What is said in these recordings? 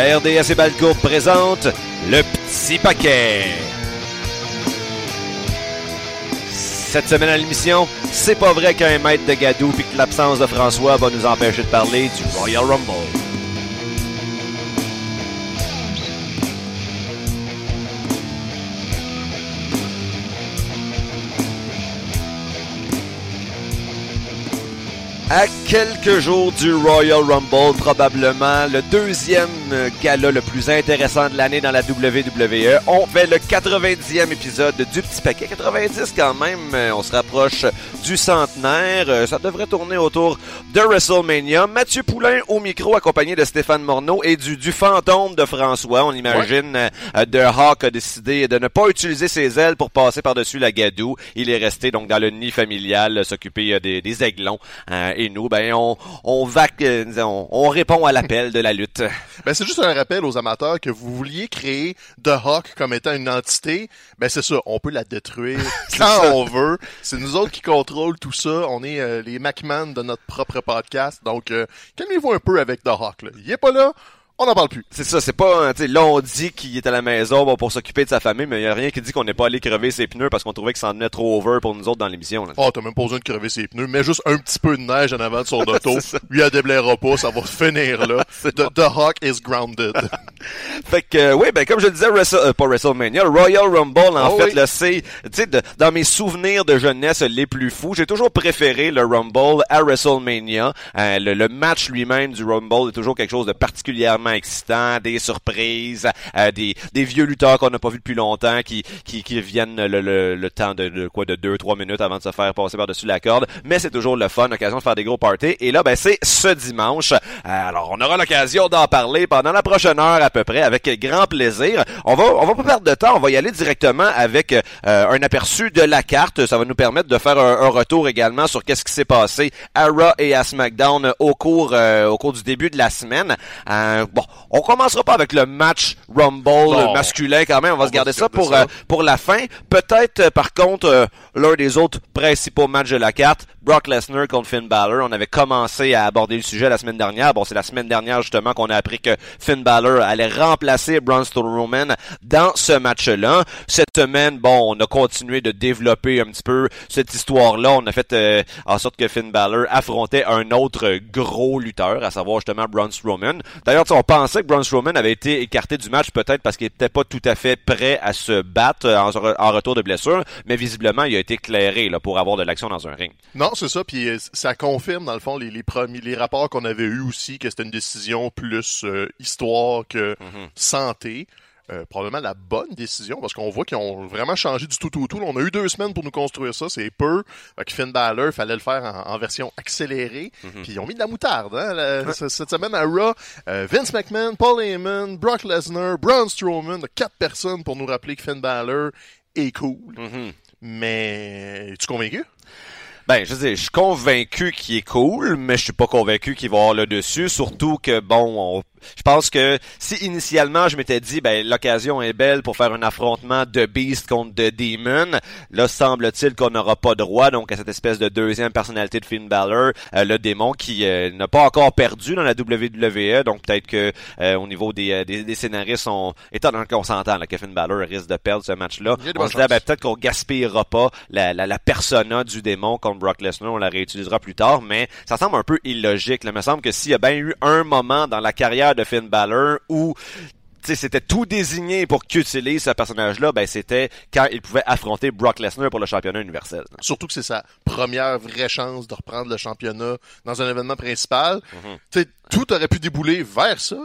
RDS et Balcourt présente le petit paquet. Cette semaine à l'émission, c'est pas vrai qu'un maître de gadou puis que l'absence de François va nous empêcher de parler du Royal Rumble. Quelques jours du Royal Rumble, probablement le deuxième gala le plus intéressant de l'année dans la WWE, on fait le 90e épisode du Petit Paquet. 90 quand même, on se rapproche du centenaire. Ça devrait tourner autour de WrestleMania. Mathieu Poulain au micro, accompagné de Stéphane Morneau et du, du fantôme de François. On imagine ouais. Hawk a décidé de ne pas utiliser ses ailes pour passer par-dessus la gadoue. Il est resté donc dans le nid familial, s'occuper des, des aiglons. Euh, et nous, ben, on, on, vac, on, on répond à l'appel de la lutte. Ben, c'est juste un rappel aux amateurs que vous vouliez créer The Hawk comme étant une entité. Ben, c'est ça. On peut la détruire quand on veut. C'est nous autres qui contrôlent tout ça. On est euh, les McMahon de notre propre podcast. Donc, euh, calmez-vous un peu avec The Hawk, là. Il est pas là on n'en parle plus. C'est ça, c'est pas, tu sais, là, on dit qu'il est à la maison bon, pour s'occuper de sa famille, mais il y a rien qui dit qu'on n'est pas allé crever ses pneus parce qu'on trouvait que ça en venait trop over pour nous autres dans l'émission. Oh, t'as même pas besoin de crever ses pneus, mais juste un petit peu de neige en avant de son auto. Lui, elle déblaira pas, ça va finir là. the, the, Hawk is grounded. fait que, euh, oui, ben, comme je le disais, Wrestle, euh, pas WrestleMania, Royal Rumble, en oh, fait, oui. là, c'est, tu sais, dans mes souvenirs de jeunesse les plus fous, j'ai toujours préféré le Rumble à WrestleMania. Euh, le, le, match lui-même du Rumble est toujours quelque chose de particulièrement excitant, des surprises, euh, des, vieux lutteurs qu'on n'a pas vu depuis longtemps qui, qui, viennent le, le, le temps de, quoi de deux trois minutes avant de se faire passer par-dessus la corde. Mais c'est toujours le fun, l'occasion de faire des gros parties. Et là, ben c'est ce dimanche. Euh, alors, on aura l'occasion d'en parler pendant la prochaine heure à peu près avec grand plaisir. On va on va pas perdre de temps, on va y aller directement avec euh, un aperçu de la carte. Ça va nous permettre de faire un, retour également sur qu'est-ce qui s'est passé à Raw et à SmackDown au cours au cours du début de la semaine. On commencera pas avec le match Rumble masculin quand même. On va on se garder va ça pour ça. Euh, pour la fin. Peut-être euh, par contre euh, l'un des autres principaux matchs de la carte, Brock Lesnar contre Finn Balor. On avait commencé à aborder le sujet la semaine dernière. Bon, c'est la semaine dernière justement qu'on a appris que Finn Balor allait remplacer Braun Strowman dans ce match-là. Cette semaine, bon, on a continué de développer un petit peu cette histoire-là. On a fait euh, en sorte que Finn Balor affrontait un autre gros lutteur, à savoir justement Braun Strowman. D'ailleurs, on pensait que Braun Strowman avait été écarté du match peut-être parce qu'il n'était pas tout à fait prêt à se battre en, en, retour de blessure, mais visiblement, il a été éclairé là, pour avoir de l'action dans un ring. Non, c'est ça, puis ça confirme dans le fond les, les premiers les rapports qu'on avait eus aussi que c'était une décision plus euh, histoire que mm -hmm. santé. Euh, probablement la bonne décision parce qu'on voit qu'ils ont vraiment changé du tout au tout, tout. On a eu deux semaines pour nous construire ça, c'est peu. Fait Finn Balor, fallait le faire en, en version accélérée. Mm -hmm. Puis ils ont mis de la moutarde hein, la, ouais. cette semaine à Raw. Euh, Vince McMahon, Paul Heyman, Brock Lesnar, Braun Strowman, quatre personnes pour nous rappeler que Finn Balor est cool. Mm -hmm. Mais es-tu convaincu? Ben, je sais, je suis convaincu qu'il est cool, mais je suis pas convaincu qu'il va avoir le dessus. Surtout que, bon, on je pense que si initialement je m'étais dit ben l'occasion est belle pour faire un affrontement de Beast contre de Demon, là semble-t-il qu'on n'aura pas droit donc à cette espèce de deuxième personnalité de Finn Balor, euh, le démon qui euh, n'a pas encore perdu dans la WWE, donc peut-être que euh, au niveau des, des, des, scénaristes on étant dans qu'on s'entend que Finn Balor risque de perdre ce match-là, on se dit ben, peut-être qu'on gaspillera pas la, la, la, persona du démon contre Brock Lesnar, on la réutilisera plus tard, mais ça semble un peu illogique. Là. Il me semble que s'il y a bien eu un moment dans la carrière de Finn Balor où c'était tout désigné pour qu'il utilise ce personnage-là, ben c'était quand il pouvait affronter Brock Lesnar pour le championnat universel. Surtout que c'est sa première vraie chance de reprendre le championnat dans un événement principal. Mm -hmm. Tout aurait pu débouler vers ça.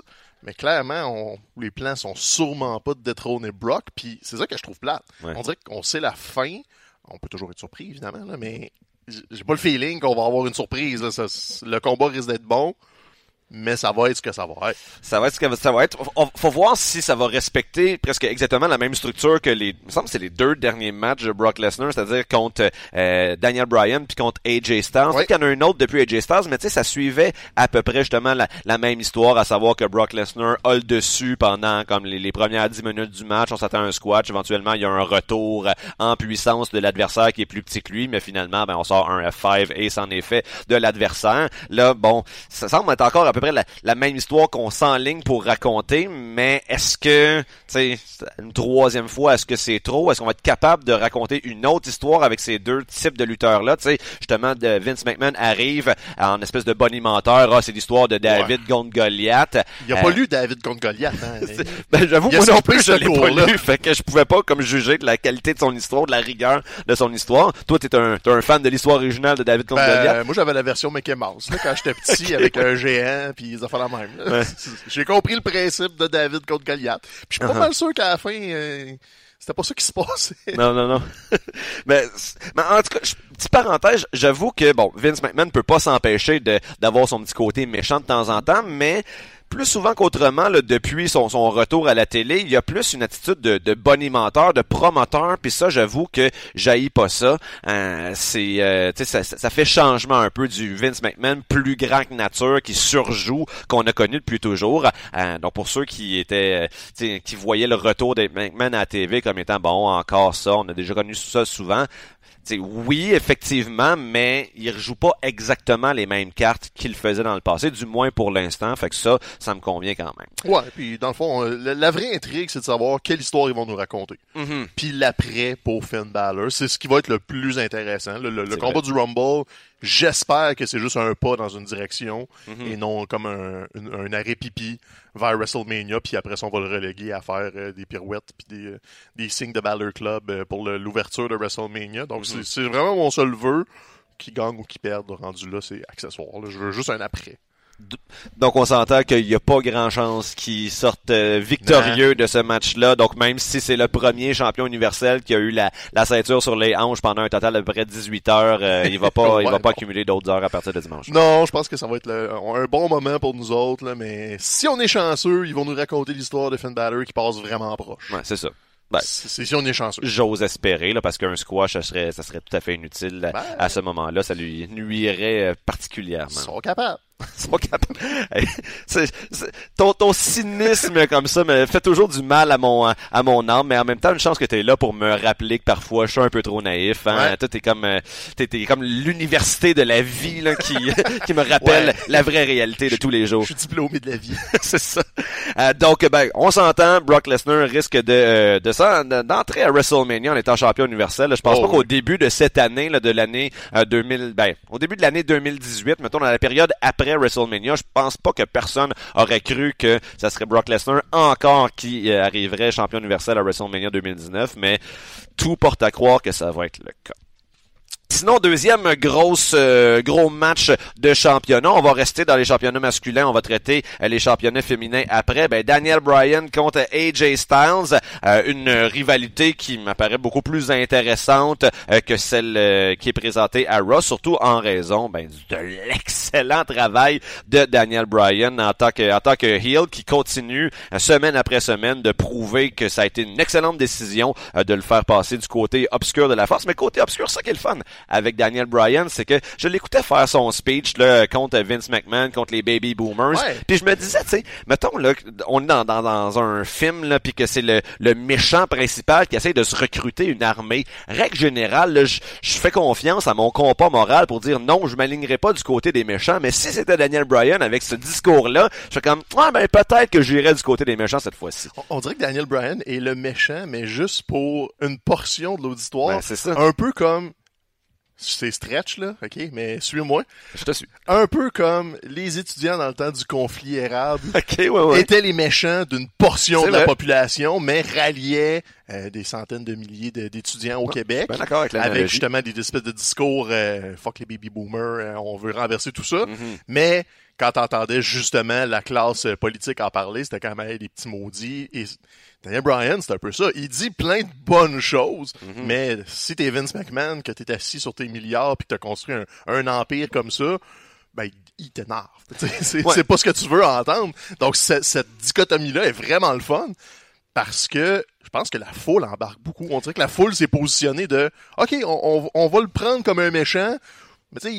Mais clairement, on, les plans sont sûrement pas de détrôner Brock, puis c'est ça que je trouve plate. Ouais. On dirait qu'on sait la fin. On peut toujours être surpris, évidemment, là, mais j'ai pas le feeling qu'on va avoir une surprise. Là. Ça, le combat risque d'être bon mais ça va être ce que ça va être. Ça va être ce que ça va être. Faut, faut voir si ça va respecter presque exactement la même structure que les, il me semble que c'est les deux derniers matchs de Brock Lesnar, c'est-à-dire contre euh, Daniel Bryan puis contre AJ Styles. Oui. Il y en a un autre depuis AJ Styles, mais tu sais, ça suivait à peu près justement la, la, même histoire, à savoir que Brock Lesnar a le dessus pendant comme les, les premières dix minutes du match. On s'attend à un squash, éventuellement il y a un retour en puissance de l'adversaire qui est plus petit que lui, mais finalement ben on sort un F5 et c'en est fait de l'adversaire. Là, bon, ça semble être encore à peu près la, la même histoire qu'on s'enligne pour raconter, mais est-ce que, tu sais, une troisième fois, est-ce que c'est trop? Est-ce qu'on va être capable de raconter une autre histoire avec ces deux types de lutteurs-là? Tu sais, justement, de Vince McMahon arrive en espèce de bonimenteur. Ah, c'est l'histoire de David Ouais. contre Goliath. Il a Euh, pas lu David contre Goliath. Hein? ben, j'avoue, moi non plus, je l'ai pas lu, fait que je pouvais pas comme juger de la qualité de son histoire, de la rigueur de son histoire. Toi, t'es un, t'es un fan de l'histoire originale de David contre Ben, Goliath. moi, j'avais la version Mickey Mouse, là, quand j'étais petit, avec un géant, puis ils ont fait la même. Ouais. J'ai compris le principe de David contre Goliath. Puis je suis pas Uh-huh. mal sûr qu'à la fin, euh, c'était pas ça qui se passait. Non, non, non. mais, mais en tout cas, je- petite parenthèse, j'avoue que, bon, Vince McMahon peut pas s'empêcher de, d'avoir son petit côté méchant de temps en temps, mais plus souvent qu'autrement, depuis son, retour à la télé, il y a plus une attitude de, de bonimenteur, de promoteur, puis ça, j'avoue que j'haïs pas ça. Euh, c'est, euh, ça, ça- fait changement un peu du Vince McMahon plus grand que nature, qui surjoue, qu'on a connu depuis toujours. Euh, donc pour ceux qui étaient, euh, qui voyaient le retour de McMahon à la TV comme étant bon, encore ça, on a déjà connu ça souvent. Tu sais, oui, effectivement, mais il rejoue pas exactement les mêmes cartes qu'il faisait dans le passé, du moins pour l'instant. Fait que ça, ça me convient quand même. Ouais, puis dans le fond, euh, la, la vraie intrigue, c'est de savoir quelle histoire ils vont nous raconter. Mhm. Puis l'après pour Finn Balor, c'est ce qui va être le plus intéressant. Le, le- le C'est combat du Rumble, j'espère que c'est juste un pas dans une direction Mhm. et non comme un, arrêt pipi vers WrestleMania, puis après ça, on va le reléguer à faire euh, des pirouettes puis des, euh, des signes de Balor Club euh, pour l'ouverture de WrestleMania. Donc c'est- c'est vraiment mon seul vœu qui gagne ou qui perde rendu là, c'est accessoire. là. Je veux juste un après. Donc on s'entend qu'il n'y a pas grand chance qu'il sorte euh, victorieux de ce match-là. Donc même si c'est le premier champion universel qui a eu la, la ceinture sur les hanches pendant un total de près de 18 heures, euh, il va pas, il va pas non. accumuler d'autres heures à partir de dimanche. Non, je pense que ça va être le- un bon moment pour nous autres, là, mais si on est chanceux, ils vont nous raconter l'histoire de Finn Balor qui passe vraiment proche. Ouais, c'est ça. Ben, C'est si on est chanceux. J'ose espérer, là, parce qu'un squash, ça serait, ça serait tout à fait inutile à- Ben. à ce moment-là. Ça lui nuirait euh, particulièrement. Ils sont capables. Sont capables. Ton, ton cynisme comme ça me fait toujours du mal à mon, à mon âme, mais en même temps, une chance que tu es là pour me rappeler que parfois je suis un peu trop naïf. Hein? Ouais. Toi, t'es comme, euh, t'es, comme l'université de la vie là, qui, qui me rappelle Ouais. la vraie réalité de tous les jours. Je suis diplômé de la vie. c'est ça. Euh, donc, ben, on s'entend, Brock Lesnar risque de, euh, de d'entrer à WrestleMania en étant champion universel. Je pense Oh, pas qu'au début de cette année, là, de l'année euh, 2000, ben, au début de l'année 2018, mettons dans la période après WrestleMania, je pense pas que personne aurait cru que ça serait Brock Lesnar encore qui euh, arriverait champion universel à WrestleMania 2019, mais tout porte à croire que ça va être le cas. Sinon, deuxième grosse, euh, gros match de championnat. On va rester dans les championnats masculins. On va traiter euh, les championnats féminins après. Ben, Daniel Bryan contre AJ Styles. Euh, une rivalité qui m'apparaît beaucoup plus intéressante que celle qui est présentée à Raw, surtout en raison ben, de l'excellent travail de Daniel Bryan en tant que, en tant que heel qui continue semaine après semaine de prouver que ça a été une excellente décision de le faire passer du côté obscur de la force. Mais côté obscur, ça qui est le fun avec Daniel Bryan, c'est que je l'écoutais faire son speech là, contre Vince McMahon, contre les baby boomers. Puis je me disais, tu sais, mettons là, on est dans, dans, dans un film là, puis que c'est le, le méchant principal qui essaie de se recruter une armée. Règle générale, là, je je fais confiance à mon compas moral pour dire non, je m'alignerai pas du côté des méchants. Mais si c'était Daniel Bryan avec ce discours-là, je fais comme, ah ben peut-être que j'irai du côté des méchants cette fois-ci. On, on dirait que Daniel Bryan est le méchant, mais juste pour une portion de l'auditoire. Ben, c'est ça. Un peu comme... C'est stretch, là, OK? Mais suis-moi. Je te suis. Un peu comme les étudiants dans le temps du conflit érable Ok, ouais, ouais. étaient les méchants d'une portion de la population, mais ralliaient euh, des centaines de milliers d'étudiants au Québec. Ben d'accord avec avec justement des espèces de discours euh, fuck les baby boomers, euh, on veut renverser tout ça. Mhm. Mais quand t'entendais justement la classe politique en parler, c'était quand même des petits maudits. Et Daniel Bryan, c'est un peu ça. Il dit plein de bonnes choses, Mhm. mais si t'es Vince McMahon, que t'es assis sur tes milliards puis que t'as construit un, un empire comme ça, ben il t'énerve. C'est Ouais. pas ce que tu veux entendre. Donc ce- cette dichotomie-là est vraiment le fun parce que je pense que la foule embarque beaucoup. On dirait que la foule s'est positionnée de OK, on, on- on va le prendre comme un méchant. Mais tu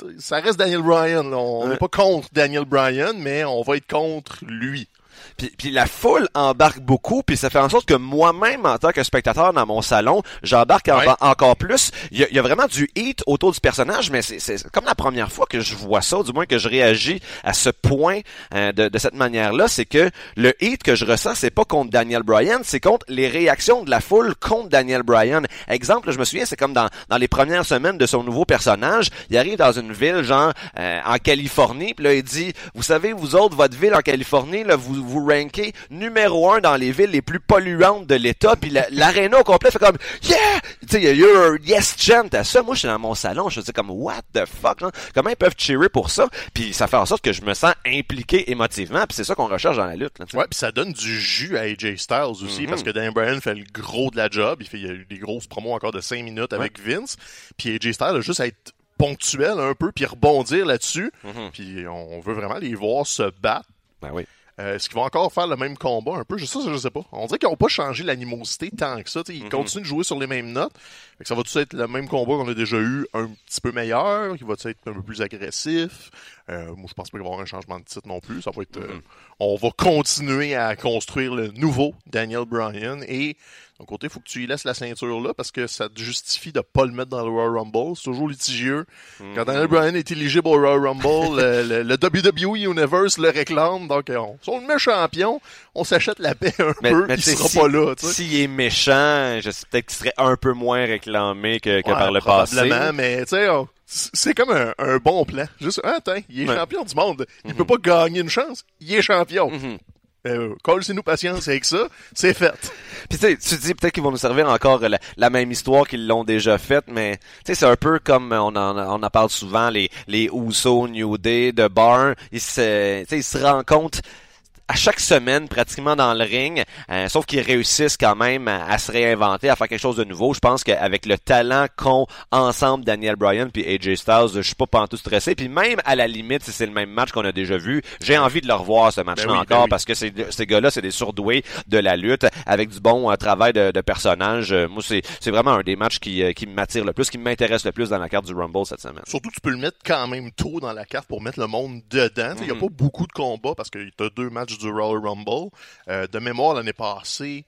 sais, ça reste Daniel Bryan. là. On n'est Ouais. pas contre Daniel Bryan, mais on va être contre lui. Puis, puis la foule embarque beaucoup, puis ça fait en sorte que moi-même, en tant que spectateur dans mon salon, j'embarque encore plus. Il y, a, il y, a, vraiment du hit autour du personnage, mais c'est comme la première fois que je vois ça, du moins que je réagis à ce point euh, de, de, cette manière-là, c'est que le hit que je ressens, c'est pas contre Daniel Bryan, c'est contre les réactions de la foule contre Daniel Bryan. Exemple, je me souviens, c'est comme dans, dans les premières semaines de son nouveau personnage, il arrive dans une ville, genre euh, en Californie, puis là il dit, vous savez, vous autres, votre ville en Californie, là, vous vous rankez numéro un dans les villes les plus polluantes de l'État, puis l'aréna au complet fait comme yeah, tu sais, il y a eu yes chant à ça. Moi, je suis dans mon salon, je me dis comme what the fuck, hein? comment ils peuvent cheerer pour ça? Puis ça fait en sorte que je me sens impliqué émotivement, puis c'est ça qu'on recherche dans la lutte. Là, ouais, puis ça donne du jus à AJ Styles aussi, mm-hmm. parce que Dan Bryan fait le gros de la job. Il fait, il y a eu des grosses promos encore de 5 minutes avec Vince, puis AJ Styles a juste à être ponctuel un peu, puis rebondir là-dessus. Mm-hmm. Puis on veut vraiment les voir se battre. Ben oui. Euh, Est-ce qu'ils vont encore faire le même combat un peu? Je sais, je sais pas. On dirait qu'ils n'ont pas changé l'animosité tant que ça. Ils mm-hmm. continuent de jouer sur les mêmes notes. Fait que ça va tout être le même combat qu'on a déjà eu, un petit peu meilleur, qui va être un peu plus agressif? Euh, moi, je pense pas qu'il va y avoir un changement de titre non plus. Ça va être. Euh, on va continuer à construire le nouveau Daniel Bryan et d'un côté, il faut que tu y laisses la ceinture là parce que ça te justifie de pas le mettre dans le Royal Rumble. C'est toujours litigieux. Quand Daniel Bryan est éligible au Royal Rumble, le, le, WWE Universe le réclame. Donc, on, si on le met champion, on s'achète la paix un peu, mais il sera pas là. S'il est méchant, je sais peut-être qu'il serait un peu moins réclamé que, que par le passé. Probablement, mais tu sais, c'est comme un, un, bon plan. Juste, ah, attends, il est champion du monde. Il mm-hmm. peut pas gagner une chance. Il est champion. Mm-hmm. Euh, c'est nous patience avec ça, c'est fait. Puis tu tu dis peut-être qu'ils vont nous servir encore la, même histoire qu'ils l'ont déjà faite, mais tu sais c'est un peu comme on en, on en parle souvent les les Uso, New Day, de Bar, ils se ils se rencontrent à chaque semaine pratiquement dans le ring, euh, sauf qu'ils réussissent quand même à, se réinventer, à faire quelque chose de nouveau. Je pense qu'avec le talent qu'ont ensemble Daniel Bryan puis AJ Styles, je suis pas pantoute stressé. Puis même à la limite, si c'est le même match qu'on a déjà vu, j'ai envie de le revoir ce match-là ben encore ben parce que ces, ces gars-là, c'est des surdoués de la lutte avec du bon euh, travail de, de personnage. Euh, moi, c'est, c'est vraiment un des matchs qui, qui m'attire le plus, qui m'intéresse le plus dans la carte du Rumble cette semaine. Surtout, tu peux le mettre quand même tôt dans la carte pour mettre le monde dedans. Il y a mhm. pas beaucoup de combats parce que tu as deux matchs du Royal Rumble. Euh, de mémoire, l'année passée,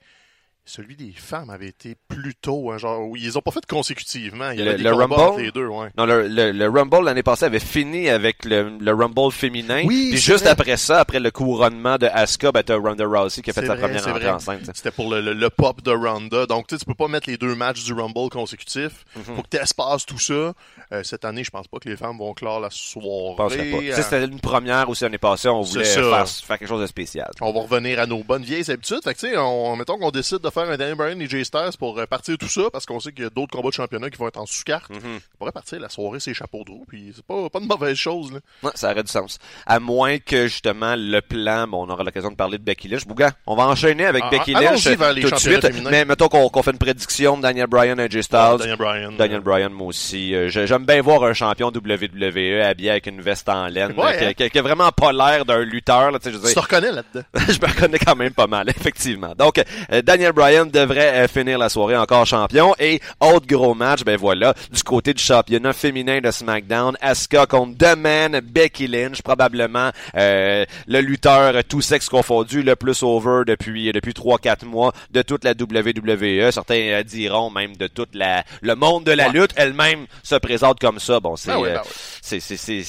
celui des femmes avait été plus tôt, hein, genre, oui, ils ont pas fait consécutivement. Il y avait le, des Rumble, entre les deux, ouais. Non, le, le, Rumble l'année passée avait fini avec le, le Rumble féminin. Oui, puis juste après ça, après le couronnement de Asuka, ben, t'as Ronda Rousey qui a fait sa première entrée enceinte. C'était pour le, le, pop de Ronda. Donc, tu sais, tu peux pas mettre les deux matchs du Rumble consécutifs. Mm Faut que tu espaces tout ça. Euh, cette année, je pense pas que les femmes vont clore la soirée. Pas. Euh... C'était une première aussi l'année passée. On voulait faire, faire, quelque chose de spécial. On va revenir à nos bonnes vieilles habitudes. Fait que, tu sais, on, mettons qu'on décide de faire un Daniel Bryan et Jay Styles pour euh, partir tout ça, parce qu'on sait qu'il y a d'autres combats de championnat qui vont être en sous-carte. Mm-hmm. On pourrait partir la soirée, c'est chapeaux de roue, puis c'est pas, pas de mauvaise chose, là. Ouais, ça aurait du sens. À moins que, justement, le plan, bon, on aura l'occasion de parler de Becky Lynch. Bouga, on va enchaîner avec ah, Becky Lynch tout de suite. Mais mettons qu'on fait une prédiction de Daniel Bryan et Jay Styles. Daniel Bryan. Daniel Bryan, moi aussi. Euh, j'aime bien voir un champion WWE habillé avec une veste en laine, hein. qui, qui, a vraiment pas l'air d'un lutteur. Là, je tu te reconnais là-dedans. je me reconnais quand même pas mal, effectivement. Donc, euh, Daniel Bryan devrait finir la soirée encore champion. Et autre gros match, ben voilà, du côté du championnat féminin de SmackDown, Asuka contre The Man, Becky Lynch, probablement euh, le lutteur tout sexe confondu le plus over depuis depuis 3-4 mois de toute la WWE. Certains euh, diront même de toute la le monde de la lutte elle-même se présente comme ça. Bon, c'est ben ben c'est c'est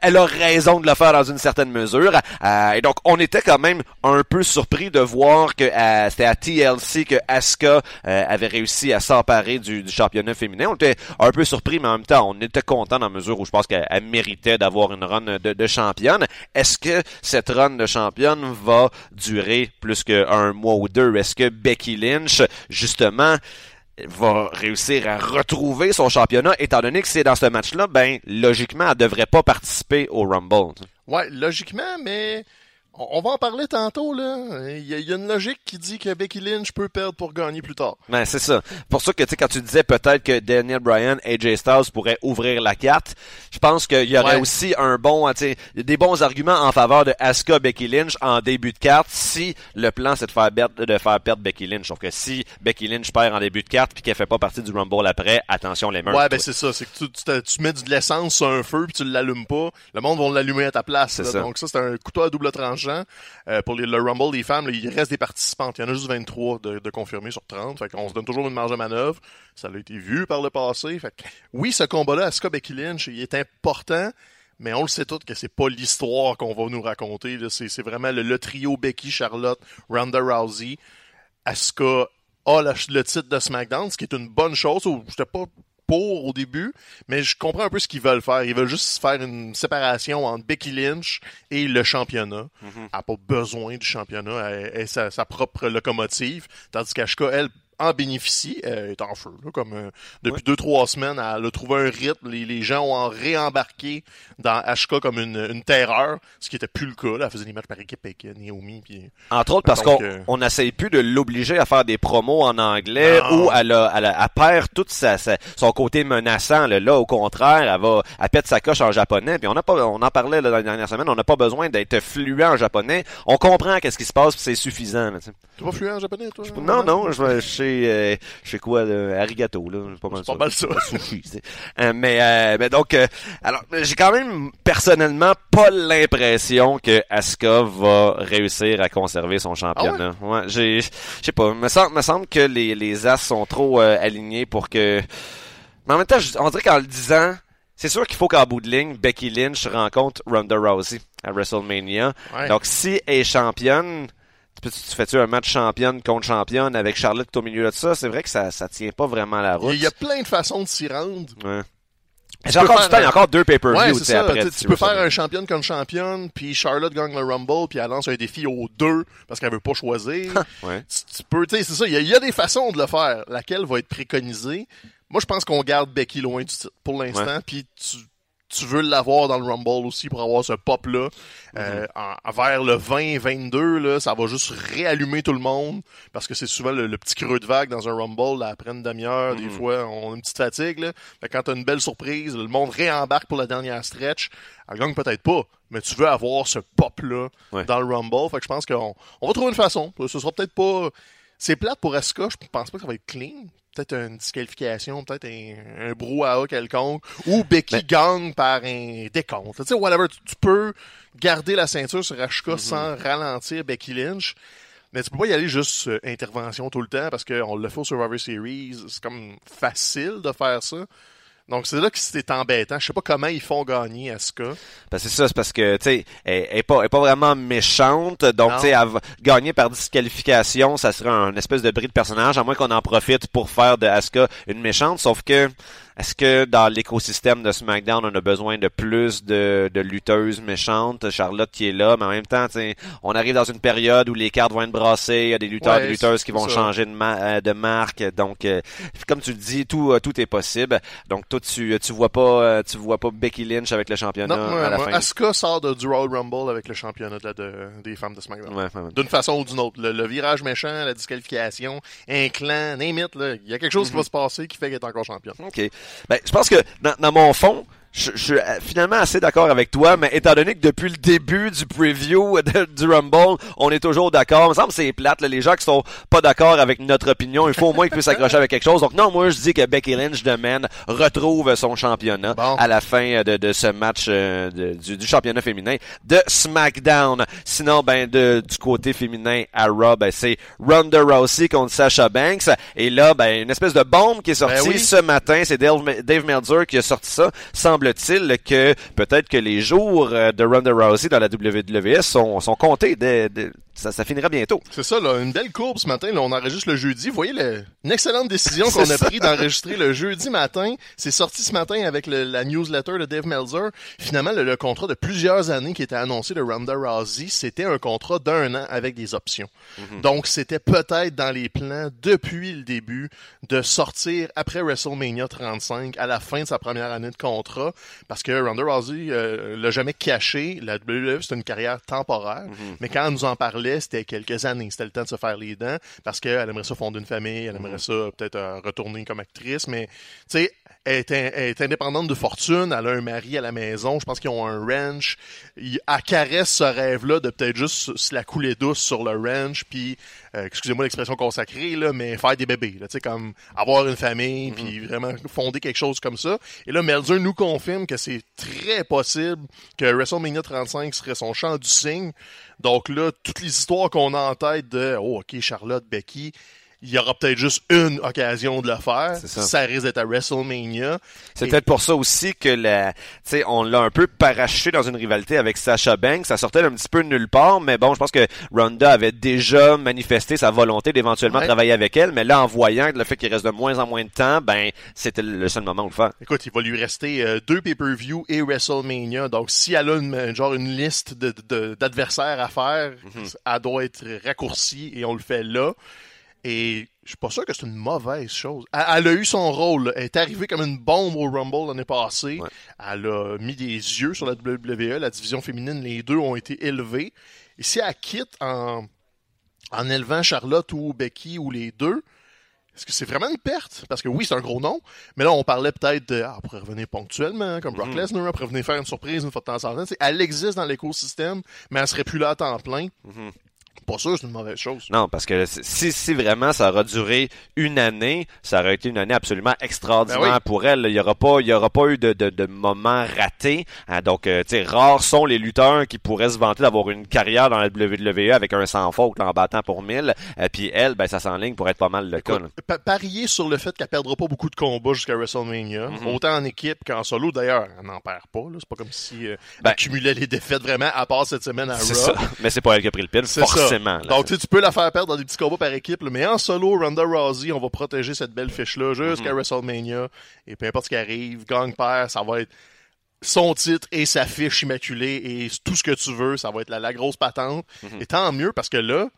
elle a raison de le faire dans une certaine mesure. Euh, et donc, on était quand même un peu surpris de voir que euh, c'était à TLC que Asuka euh, avait réussi à s'emparer du, championnat féminin. On était un peu surpris, mais en même temps, on était content dans la mesure où je pense qu'elle méritait d'avoir une run de, de championne. Est-ce que cette run de championne va durer plus qu'un mois ou deux? Est-ce que Becky Lynch, justement, va réussir à retrouver son championnat, étant donné que c'est dans ce match-là, ben, logiquement, elle devrait pas participer au Rumble. Ouais, logiquement, mais on va en parler tantôt, là. Il y, a, une logique qui dit que Becky Lynch peut perdre pour gagner plus tard. Ben, c'est ça. Pour ça que, tu sais, quand tu disais peut-être que Daniel Bryan et Jay Styles pourraient ouvrir la carte, je pense qu'il y aurait aussi un bon, tu sais, des bons arguments en faveur de Asuka Becky Lynch en début de carte si le plan c'est de faire, de faire perdre Becky Lynch. Sauf que si Becky Lynch perd en début de carte puis qu'elle fait pas partie du Rumble après, attention les meurtres. Ouais, ben c'est ça. C'est que tu, tu, mets de l'essence sur un feu puis tu l'allumes pas. Le monde va l'allumer à ta place. Ça. Donc ça, c'est un couteau à double tranchant mélangeant. Euh, pour le Rumble des femmes, il reste des participantes. Il y en a juste 23 de, de confirmés sur 30. Fait qu'on se donne toujours une marge de manœuvre. Ça a été vu par le passé. Oui, ce combat-là, Asuka Becky Lynch, il est important. Mais on le sait tous que c'est pas l'histoire qu'on va nous raconter. C'est vraiment le, trio Becky, Charlotte, Ronda Rousey. Asuka a le, titre de SmackDown, ce qui est une bonne chose. Pas pour au début, mais je comprends un peu ce qu'ils veulent faire. Ils veulent juste faire une séparation entre Becky Lynch et le championnat. Mm-hmm. Elle n'a pas besoin du championnat, elle, est sa, sa, propre locomotive. Tandis qu'Ashka, elle, en bénéficie. Elle est en feu. comme euh, depuis deux, trois semaines, elle a trouvé un rythme. Les, gens ont réembarqué dans HK comme une, terreur, ce qui était plus le cas. Là. Elle faisait des matchs par équipe avec Naomi. Puis, Entre autres parce qu'on on n'essaye plus de l'obliger à faire des promos en anglais ou elle, a, elle, perd tout sa, son côté menaçant. Là. au contraire, elle va elle pète sa coche en japonais. Puis on, a pas, on en parlait là, la dernière semaine, on n'a pas besoin d'être fluent en japonais. On comprend qu'est-ce qui se passe, c'est suffisant. Tu pas fluent en japonais, toi? non, non, je, je euh, quoi, là, arigato, là. Pas mal, pas mal ça. Sushi, euh, mais, euh, mais donc, alors, j'ai quand même personnellement pas l'impression que Asuka va réussir à conserver son championnat. Ah ouais? j'ai, je sais pas, me semble, me semble que les, les as sont trop alignés pour que. Mais en même temps, on dirait qu'en le disant, c'est sûr qu'il faut qu'en bout de ligne, Becky Lynch rencontre Ronda Rousey à WrestleMania. Donc, si elle est championne, tu, fais-tu un match championne contre championne avec Charlotte au milieu de ça? C'est vrai que ça, ça tient pas vraiment la route. Il y a plein de façons de s'y rendre. Ouais. J'ai encore du temps, il y a encore deux pay-per-views ouais, après. Tu, peux faire un championne contre championne, puis Charlotte gagne le Rumble, puis elle lance un défi aux deux parce qu'elle veut pas choisir. ouais. tu, peux, tu sais, c'est ça. Il y, y, a, des façons de le faire. Laquelle va être préconisée? Moi, je pense qu'on garde Becky loin du titre pour l'instant, puis tu tu veux l'avoir dans le Rumble aussi pour avoir ce pop-là. Euh, mhm. vers le 20-22, là, ça va juste réallumer tout le monde parce que c'est souvent le, petit creux de vague dans un Rumble. Là, après une demi-heure, des mhm. fois, on a une petite fatigue. Là. Quand t'as une belle surprise, le monde réembarque pour la dernière stretch. Elle gagne peut-être pas, mais tu veux avoir ce pop-là dans le Rumble. Fait que je pense qu'on on va trouver une façon. Ce sera peut-être pas... C'est plate pour Asuka, je pense pas que ça va être clean peut-être une disqualification, peut-être un, un brouhaha quelconque, ou Becky gagne par un décompte. Tu sais, whatever, tu, peux garder la ceinture sur Ashka mm-hmm. sans ralentir Becky Lynch. Mais tu peux pas y aller juste euh, intervention tout le temps parce qu'on le fait au Survivor Series. C'est comme facile de faire ça. Donc c'est là que c'est embêtant. Je sais pas comment ils font gagner à ce cas. Ben, c'est ça, c'est parce que tu sais, elle, est pas, elle est pas vraiment méchante. Donc tu sais, gagner par disqualification, ça serait un espèce de bris de personnage, à moins qu'on en profite pour faire de Asuka une méchante. Sauf que est-ce que dans l'écosystème de SmackDown, on a besoin de plus de, de, lutteuses méchantes? Charlotte qui est là, mais en même temps, on arrive dans une période où les cartes vont être brassées, il y a des lutteurs et des lutteuses qui vont changer de, euh, de, marque. Donc, euh, comme tu le dis, tout, euh, tout est possible. Donc, toi, tu, tu vois pas tu vois pas Becky Lynch avec le championnat à la fin? Asuka sort de, du Royal Rumble avec le championnat de, des femmes de SmackDown. D'une façon ou d'une autre. Le, virage méchant, la disqualification, un clan, name it, il y a quelque chose qui va mm-hmm. se passer qui fait qu'elle est encore championne. OK. Ben, je pense que dans, dans mon fond, je, je, suis finalement assez d'accord avec toi, mais étant donné que depuis le début du preview du Rumble, on est toujours d'accord. Il me semble que c'est plate. les gens qui sont pas d'accord avec notre opinion, il faut au moins qu'ils puissent s'accrocher avec quelque chose. Donc non, moi je dis que Becky Lynch demain retrouve son championnat à la fin de, de ce match euh, du, du, championnat féminin de SmackDown. Sinon, ben de, du côté féminin à Raw, ben, c'est Ronda Rousey contre Sasha Banks. Et là, ben une espèce de bombe qui est ben sortie ce matin. C'est Dave, Dave Meltzer qui a sorti ça. Semble semble-t-il que peut-être que les jours euh, de Ronda Rousey dans la WWE sont, sont comptés dès, ça, ça finira bientôt. C'est ça, là, une belle courbe ce matin. Là, on enregistre le jeudi. Vous voyez le, une excellente décision qu'on a pris d'enregistrer le jeudi matin. C'est sorti ce matin avec le, la newsletter de Dave Melzer. Finalement, le, contrat de plusieurs années qui était annoncé de Ronda Rousey, c'était un contrat d'un an avec des options. Mhm. Donc, c'était peut-être dans les plans depuis le début de sortir après WrestleMania 35 à la fin de sa première année de contrat parce que Ronda Rousey euh, l'a jamais caché. La WWE, c'est une carrière temporaire. Mhm. Mais quand elle nous en parlait, c'était quelques années. C'était le temps de se faire les dents parce qu'elle aimerait ça fonder une famille, elle aimerait mm. ça peut-être euh, retourner comme actrice, mais tu sais, Elle est, in- elle est indépendante de fortune, elle a un mari à la maison, je pense qu'ils ont un ranch. Il- Elle caresse ce rêve-là de peut-être juste se la couler douce sur le ranch, puis, euh, excusez-moi l'expression consacrée, là, mais faire des bébés. Là, tu sais, comme avoir une famille, puis vraiment fonder quelque chose comme ça. Et là, Melzer nous confirme que c'est très possible que WrestleMania 35 serait son champ du signe. Donc là, toutes les histoires qu'on a en tête de, oh, ok, Charlotte, Becky, il y aura peut-être juste une occasion de le faire. C'est ça. Ça risque d'être à WrestleMania. C'est Et- peut-être pour ça aussi que la, tu sais, on l'a un peu paraché dans une rivalité avec Sasha Banks. Ça sortait un petit peu de nulle part, mais bon, je pense que Ronda avait déjà manifesté sa volonté d'éventuellement Ouais. travailler avec elle. Mais là, en voyant le fait qu'il reste de moins en moins de temps, ben, c'était le seul moment où le faire. Écoute, il va lui rester euh, deux pay-per-view et WrestleMania. Donc, si elle a une, genre une liste de- de- d'adversaires à faire, elle doit être raccourcie et on le fait là. Et je suis pas sûr que c'est une mauvaise chose. Elle, elle a eu son rôle. Elle est arrivée comme une bombe au Rumble l'année passée. Ouais. Elle a mis des yeux sur la WWE. La division féminine, les deux ont été élevés. Et si elle quitte en, en élevant Charlotte ou Becky ou les deux, est-ce que c'est vraiment une perte? Parce que oui, c'est un gros nom, mais là, on parlait peut-être de, ah, elle pourrait revenir ponctuellement, comme Brock Lesnar, elle pourrait venir faire une surprise une fois de temps en temps. Elle existe dans l'écosystème, mais elle serait plus là à temps plein. Pas sûr, c'est une mauvaise chose. Non, parce que si, si vraiment ça aura duré une année, ça aurait été une année absolument extraordinaire Ben oui. pour elle. Il y aura pas, il y aura pas eu de, de, de moments ratés. Hein, donc, euh, tu sais, rares sont les lutteurs qui pourraient se vanter d'avoir une carrière dans la WWE avec un sans faute en battant pour mille. Euh, Puis elle, ben ça s'enligne pour être pas mal le cas. Pa- parier sur le fait qu'elle perdra pas beaucoup de combats jusqu'à WrestleMania, Mhm. autant en équipe qu'en solo. D'ailleurs, elle n'en perd pas. C'est pas comme si euh, Ben- elle cumulait les défaites vraiment, à part cette semaine à Raw. ça. Mais c'est pas elle qui a pris le pin, C'est forcément. ça. Là. Donc, tu peux la faire perdre dans des petits combats par équipe, là, mais en solo, Ronda Rousey, on va protéger cette belle fiche-là jusqu'à Mhm. WrestleMania. Et peu importe ce qui arrive, gang perd, ça va être son titre et sa fiche immaculée et tout ce que tu veux, ça va être la, la grosse patente. Mhm. Et tant mieux parce que là,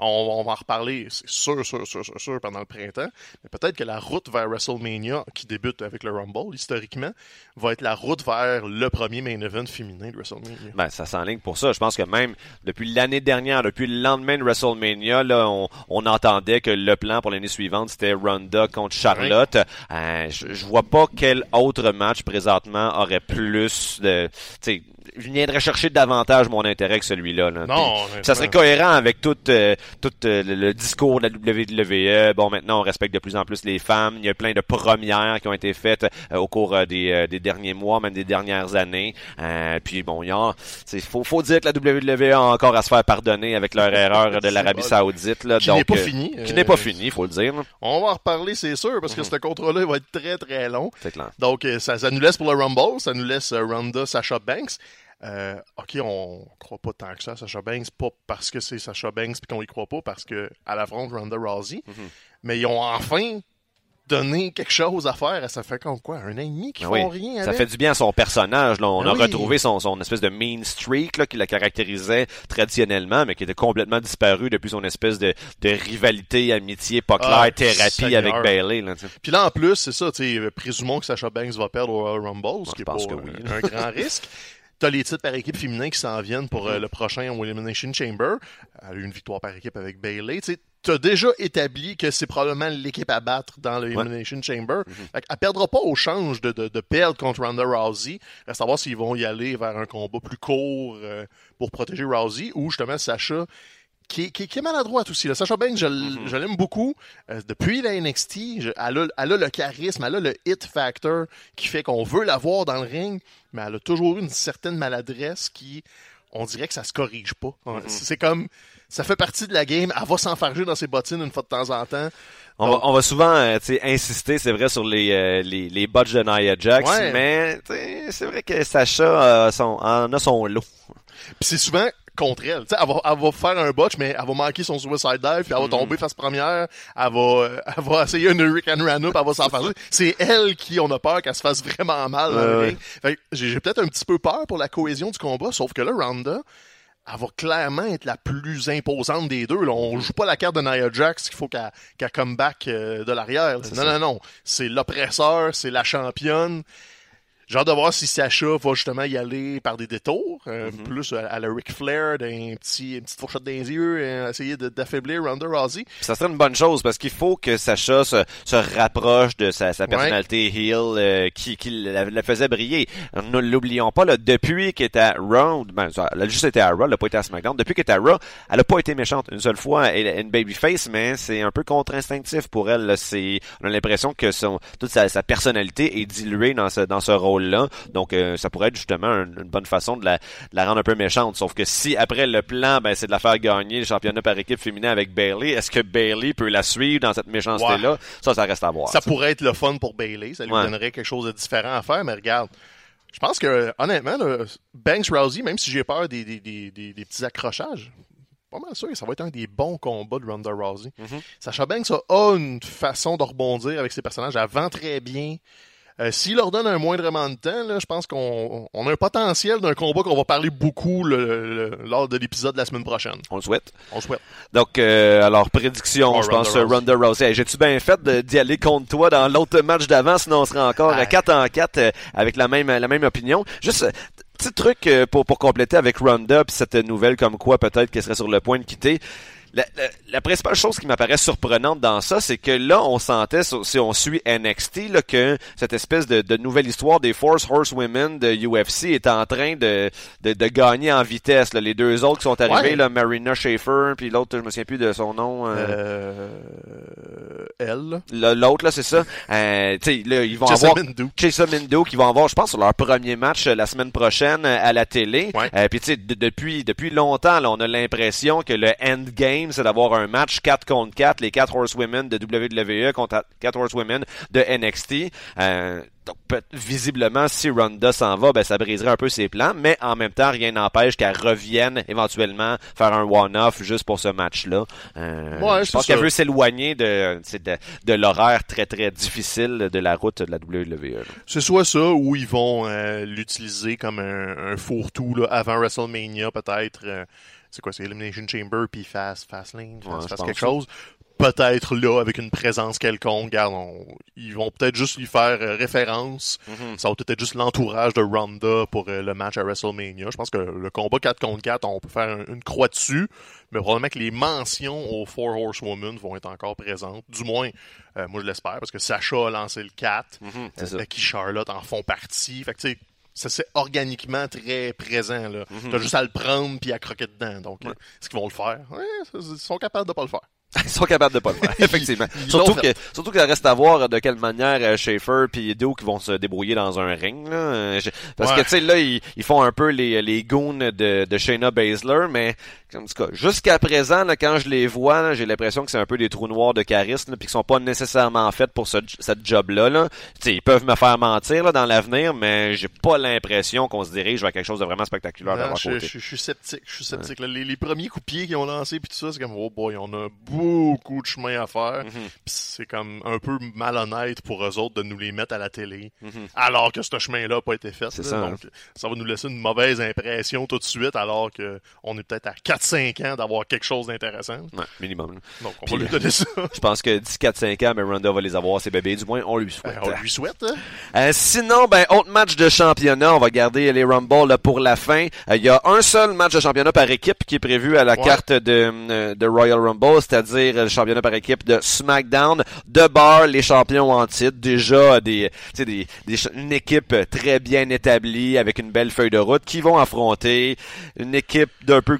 on, on va en reparler, c'est sûr, sûr, sûr, sûr, sûr, pendant le printemps. Mais peut-être que la route vers WrestleMania, qui débute avec le Rumble, historiquement, va être la route vers le premier main event féminin de WrestleMania. Ben, ça s'enligne pour ça. Je pense que même depuis l'année dernière, depuis le lendemain de WrestleMania, là, on, on entendait que le plan pour l'année suivante, c'était Ronda contre Charlotte. Euh, je, je vois pas quel autre match présentement aurait plus de... Tu sais, viendrait chercher davantage mon intérêt que celui-là. là. Non, Puis, ça serait cohérent avec tout, euh, tout euh, le, discours de la WWE. Bon, maintenant, on respecte de plus en plus les femmes. Il y a plein de premières qui ont été faites euh, au cours euh, des, euh, des derniers mois, même des dernières années. Euh, puis bon, il y a, c'est faut, faut dire que la WWE a encore à se faire pardonner avec leur erreur de l'Arabie. Saoudite. Là, Qui n'est pas fini. Qui n'est pas fini, faut le dire. là. On va en reparler, c'est sûr, parce que ce contrat-là va être très, très long. C'est clair. Donc, ça, ça nous laisse pour le Rumble, ça nous laisse Ronda, Sasha Banks. Euh, ok, on croit pas tant que ça, Sasha Banks, pas parce que c'est Sasha Banks puis qu'on y croit pas, parce que à l'affronte Ronda Rousey. Mhm. Mais ils ont enfin donné quelque chose à faire. Ça fait comme quoi, un an et demi qu'ils Ah font oui, rien Ça fait du bien à son personnage. Là. On Ah a retrouvé son, son espèce de mean streak là, qui la caractérisait traditionnellement, mais qui était complètement disparu depuis son espèce de, de rivalité, amitié, pas claire, Ah, thérapie Seigneur. avec Bailey. Puis là, en plus, c'est ça, présumons que Sasha Banks va perdre au Royal Rumble, ce qui est pas que oui. un grand risque. T'as les titres par équipe féminin qui s'en viennent pour euh, le prochain au Elimination Chamber. Elle a eu une victoire par équipe avec Bailey. Tu t'as déjà établi que c'est probablement l'équipe à battre dans le Elimination Chamber. Fait qu'elle perdra pas au change de, de, de perdre contre Ronda Rousey. Reste à voir s'ils vont y aller vers un combat plus court euh, pour protéger Rousey ou justement Sacha qui est, qui, est- qui est maladroite aussi. Là. Sacha Banks, je, l- je l'aime beaucoup. Euh, depuis la NXT, je- elle, a, elle a le charisme, elle a le hit factor qui fait qu'on veut la voir dans le ring, mais elle a toujours eu une certaine maladresse qui, on dirait que ça se corrige pas. C'est comme, ça fait partie de la game. Elle va s'enfarger dans ses bottines une fois de temps en temps. On, va, on va souvent euh, insister, c'est vrai, sur les, euh, les, les botches de Nia Jax, Ouais. mais c'est vrai que Sacha son, en a son lot. Puis c'est souvent contre elle. Tu sais, elle, va, elle va faire un botch, mais elle va manquer son suicide dive, puis elle va Mm. tomber face première, elle va, euh, elle va essayer une Hurricane Run up, elle va s'en faire. C'est elle qui, on a peur qu'elle se fasse vraiment mal Ouais, j'ai peut-être un petit peu peur pour la cohésion du combat, sauf que là, Ronda, elle va clairement être la plus imposante des deux. Là. On joue pas la carte de Nia Jax qu'il faut qu'elle qu'elle come back euh, de l'arrière. Non, non, non. C'est l'oppresseur, c'est la championne. J'ai hâte de voir si Sacha va justement y aller par des détours, euh, Mhm. plus à, à la Ric Flair, d'un petit, une petite fourchette les yeux, euh, essayer d'affaiblir Ronda Rousey. Ça serait une bonne chose parce qu'il faut que Sacha se, se rapproche de sa, sa personnalité heel euh, qui, qui la, la faisait briller. Ne l'oublions pas, là, depuis qu'elle était à Raw, ben, elle a juste été à Raw, elle a pas été à SmackDown. Depuis qu'elle était à Raw, elle a pas été méchante une seule fois. Elle une babyface, mais c'est un peu contre-instinctif pour elle. là. C'est, on a l'impression que son, toute sa, sa personnalité est diluée dans ce, dans ce rôle-là. Donc, euh, ça pourrait être justement une, une bonne façon de la, de la rendre un peu méchante. Sauf que si après le plan, ben, c'est de la faire gagner le championnat par équipe féminin avec Bailey, est-ce que Bailey peut la suivre dans cette méchanceté-là? Ça, ça reste à voir. Ça pourrait être le fun pour Bailey, ça lui Ouais. donnerait quelque chose de différent à faire, mais regarde. Je pense que, honnêtement, là, Banks Rousey, même si j'ai peur des, des, des, des, petits accrochages, pas mal sûr que ça va être un des bons combats de Ronda Rousey. Mhm. Sacha Banks a, a une façon de rebondir avec ses personnages. Elle vend très bien. Euh, S'il leur donne un moindrement de temps, là, je pense qu'on on a un potentiel d'un combat qu'on va parler beaucoup le- le- lors de l'épisode de la semaine prochaine. On le souhaite. On le souhaite. Donc, euh, alors, prédiction, Oh, je pense, Ronda euh, Rousey. Ronda Rousey. Hey, J'ai-tu bien fait d'y aller contre toi dans l'autre match d'avant, sinon on serait encore à Ouais. 4 en 4 euh, avec la même, la même opinion. Juste, euh, petit truc euh, pour, pour compléter avec Ronda, puis cette nouvelle comme quoi peut-être qu'elle serait sur le point de quitter. La, la- la principale chose qui m'apparaît surprenante dans ça, c'est que là, on sentait, si on suit NXT, là, que cette espèce de, de nouvelle histoire des Force Horsewomen de UFC est en train de, de, de gagner en vitesse. là. Les deux autres qui sont arrivés, Ouais. là, Marina Schaefer, puis l'autre, je me souviens plus de son nom. euh, Euh, elle. le- L'autre, là, c'est ça. Euh, tu sais, là, ils vont avoir... Jessamine Duke. Chase Mindo qui vont avoir, je pense, sur leur premier match euh, la semaine prochaine euh, à la télé. Ouais. Euh, Puis tu sais, de- depuis depuis longtemps, là, on a l'impression que le endgame, c'est d'avoir un match 4 contre 4, les 4 horsewomen de WWE contre 4 horsewomen de NXT. Euh, donc, visiblement, si Ronda s'en va, ben, ça briserait un peu ses plans, mais en même temps, rien n'empêche qu'elle revienne éventuellement faire un one-off juste pour ce match-là. Euh, Ouais, je pense qu'elle veut s'éloigner de, de, de l'horaire très, très difficile de la route de la WWE. C'est soit ça ou ils vont euh, l'utiliser comme un, un fourre-tout avant WrestleMania peut-être. euh, c'est quoi, c'est Elimination Chamber puis Fast, Fastlane, Ouais, Fast, Fast quelque ça. chose? Peut-être là avec une présence quelconque. Regarde, on- ils vont peut-être juste lui faire euh, référence. Mhm. Ça va peut-être être juste l'entourage de Ronda pour euh, le match à WrestleMania. Je pense que le combat 4 contre 4, on peut faire un- une croix dessus. Mais probablement que les mentions aux Four Horsewomen vont être encore présentes. Du moins, euh, moi je l'espère, parce que Sacha a lancé le 4. Mhm, c'est Euh, ça. Becky Charlotte en font partie. Fait que tu sais, ça c'est organiquement très présent là. Mhm. T'as juste à le prendre puis à croquer dedans. Donc, euh, est-ce qu'ils vont le faire? Ouais, ils sont capables de pas le faire. Ils sont capables de pas le faire, effectivement. Surtout que surtout que ça reste à voir de quelle manière euh, Schaefer puis Duke vont se débrouiller dans un ring. Là. Euh, Parce Ouais. que tu sais là ils, ils font un peu les les goons de, de Shayna Baszler, mais en tout cas jusqu'à présent là, quand je les vois, là, j'ai l'impression que c'est un peu des trous noirs de charisme puis qu'ils sont pas nécessairement faits pour ce, cette job là. là. Tu sais, ils peuvent me faire mentir là, dans l'avenir, mais j'ai pas l'impression qu'on se dirige vers quelque chose de vraiment spectaculaire de Non, leur je, côté. je- je suis sceptique. Je suis sceptique. Les, les premiers coups de pied qu'ils ont lancés puis tout ça, c'est comme oh boy, on a beaucoup de chemin à faire. Mhm. Puis c'est comme un peu malhonnête pour eux autres de nous les mettre à la télé, Mhm. alors que ce chemin-là n'a pas été fait. C'est ça, hein. Donc ça va nous laisser une mauvaise impression tout de suite, alors que on est peut-être à 4-5 ans d'avoir quelque chose d'intéressant. Ouais, minimum. Donc on Puis, va lui donner ça. Je pense que d'ici 4-5 ans, Ronda va les avoir, ses bébés. Du moins, on lui souhaite. Ben, on lui souhaite. hein. Euh, sinon, ben, autre match de championnat. On va garder les Rumble là, pour la fin. Euh, Il y a un seul match de championnat par équipe qui est prévu à la Ouais. carte de, euh, de Royal Rumble, c'est-à-dire euh, le championnat par équipe de SmackDown. De bar, les champions en titre. Déjà, des, des, des une équipe très bien établie avec une belle feuille de route qui vont affronter une équipe d'un peu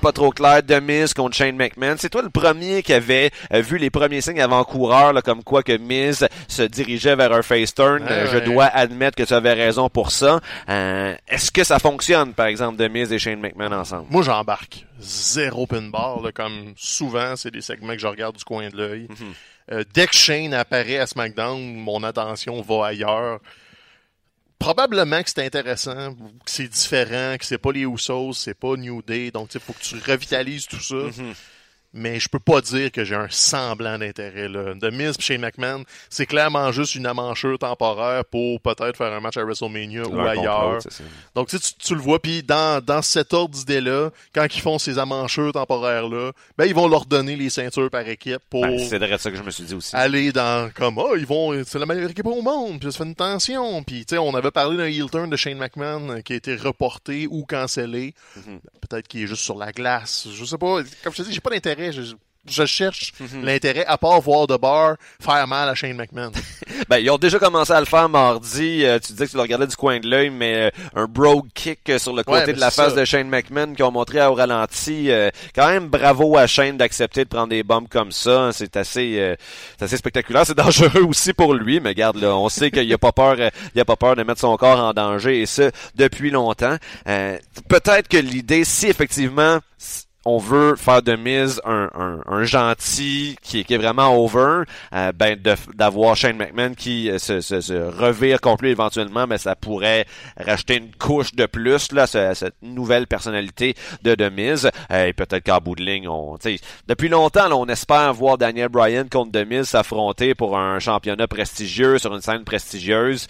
pas trop claire, de Miz contre Shane McMahon. C'est toi le premier qui avait euh, vu les premiers signes avant-coureurs, là, comme quoi que Miz se dirigeait vers un face turn. Ouais, Euh, Je ouais. dois admettre que tu avais raison pour ça. Euh, Est-ce que ça fonctionne, par exemple, de Miz et Shane McMahon ensemble? Moi, j'embarque. Zéro pinball, là, comme souvent, c'est des segments que je regarde du coin de l'œil. Mhm. Euh, dès que Shane apparaît à SmackDown, mon attention va ailleurs. Probablement que c'est intéressant, que c'est différent, que c'est pas les Usos, c'est pas New Day, donc il faut que tu revitalises tout ça. Mhm. Mais je peux pas dire que j'ai un semblant d'intérêt. The Miz Shane McMahon, c'est clairement juste une amanchure temporaire pour peut-être faire un match à WrestleMania ou ailleurs. Donc tu, tu le vois, puis dans, dans cet ordre d'idée-là, quand ils font ces amanchures temporaires-là, ben ils vont leur donner les ceintures par équipe pour ben, c'est de ça que je me suis dit aussi. aller dans comme oh, ils vont c'est la meilleure équipe au monde, puis ça fait une tension, puis tu sais on avait parlé d'un heel turn de Shane McMahon qui a été reporté ou cancellé. Mm-hmm. Peut-être qu'il est juste sur la glace, je sais pas. Comme je te dis, j'ai pas d'intérêt je cherche mhm. l'intérêt, à part voir de bar faire mal à Shane McMahon. ben, ils ont déjà commencé à le faire mardi. Euh, tu disais que tu le regardais du coin de l'œil, mais euh, un brogue kick sur le côté de la face de Shane McMahon qui ont montré au ralenti. Euh, quand même, bravo à Shane d'accepter de prendre des bombes comme ça. C'est assez, assez spectaculaire. C'est dangereux aussi pour lui, mais regarde, là, on sait qu'il a pas peur, il a pas peur de mettre son corps en danger et ça depuis longtemps. Peut-être que l'idée, si effectivement on veut faire de mise un, un, gentil qui, est vraiment over, euh, ben d'avoir Shane McMahon qui euh, se, se, revire complet éventuellement, mais ça pourrait racheter une couche de plus là, cette nouvelle personnalité de de mise. Euh, et peut-être qu'à bout de ligne, on, depuis longtemps, on espère voir Daniel Bryan contre de mise s'affronter pour un championnat prestigieux sur une scène prestigieuse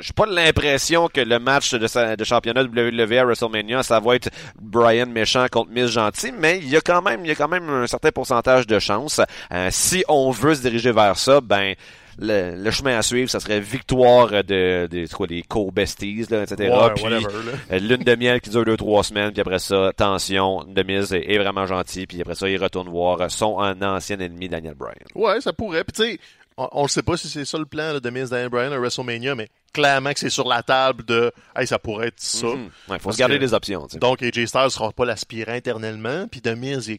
j'ai pas l'impression que le match de, de championnat WWE à WrestleMania, ça va être Brian méchant contre Miss gentil, mais il y a quand même, il y a quand même un certain pourcentage de chance. Euh, si on veut se diriger vers ça, ben le, chemin à suivre, ça serait victoire de, de quoi, des co-besties, là, etc. puis euh, lune de miel qui dure deux, trois semaines, puis après ça, tension, de mise est, vraiment gentil, puis après ça, il retourne voir son ancien ennemi, Daniel Bryan. Ouais, ça pourrait. Puis tu sais, on ne sait pas si c'est ça le plan de Miz Daniel Bryan à WrestleMania, mais clairement que c'est sur la table de hey, ça pourrait être ça. Il mhm. faut se garder des options. Donc AJ Styles ne sera pas l'aspirant éternellement, puis The Miz,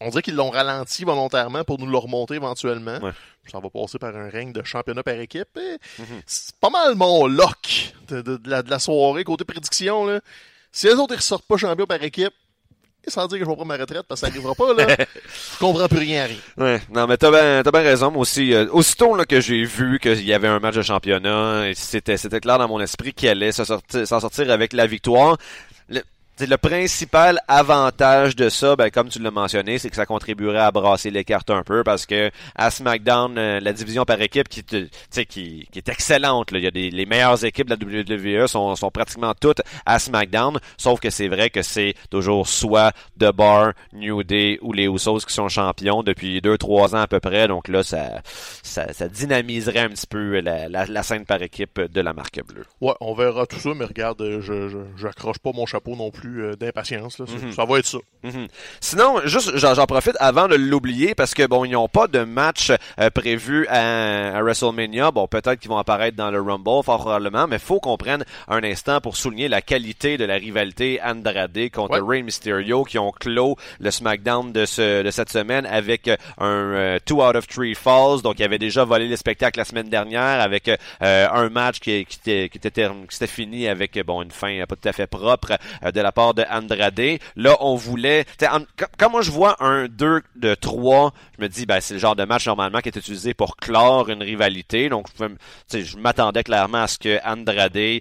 on dirait qu'ils l'ont ralenti volontairement pour nous le remonter éventuellement. Ça va passer par un règne de championnat par équipe. Mhm. C'est pas mal mon lock de, la, soirée côté prédiction. Là. Si les autres ne ressortent pas champion par équipe, sans dire que je vais prendre ma retraite parce que ça n'arrivera pas, là. je comprends plus rien à rien. Ouais, non, mais t'as bien, t'as bien raison. Moi aussi, euh, aussitôt, là, que j'ai vu qu'il y avait un match de championnat, c'était, c'était clair dans mon esprit qu'il allait s'en sortir, sortir avec la victoire. Le, le principal avantage de ça, ben, comme tu l'as mentionné, c'est que ça contribuerait à brasser les cartes un peu parce que à SmackDown, euh, la division par équipe qui, qui, qui est excellente. Il y a des, les meilleures équipes de la WWE sont, sont pratiquement toutes à SmackDown, sauf que c'est vrai que c'est toujours soit The Bar, New Day ou les Usos qui sont champions depuis deux trois ans à peu près. Donc là, ça, ça, ça dynamiserait un petit peu la, la, scène par équipe de la marque bleue. Ouais, on verra tout ça, mais regarde, je, j'accroche pas mon chapeau non plus euh, d'impatience. Mhm. Ça va être ça. Mhm. Sinon, juste j'en profite avant de l'oublier parce que bon, ils n'ont pas de match euh, prévu à, WrestleMania. Bon, peut-être qu'ils vont apparaître dans le Rumble, fort probablement, mais faut qu'on prenne un instant pour souligner la qualité de la rivalité Andrade contre Rey Mysterio qui ont clos le SmackDown de, ce, de cette semaine avec euh, un 2 out of 3 falls. Donc, il avait déjà volé le spectacle la semaine dernière avec un match qui, qui, était, qui, était, qui s'était fini avec bon une fin pas tout à fait propre de la de Andrade. Là, on voulait... quand moi je vois un 2 de 3, je me dis, ben, c'est le genre de match normalement qui est utilisé pour clore une rivalité. Donc, je, m'attendais clairement à ce que Andrade euh,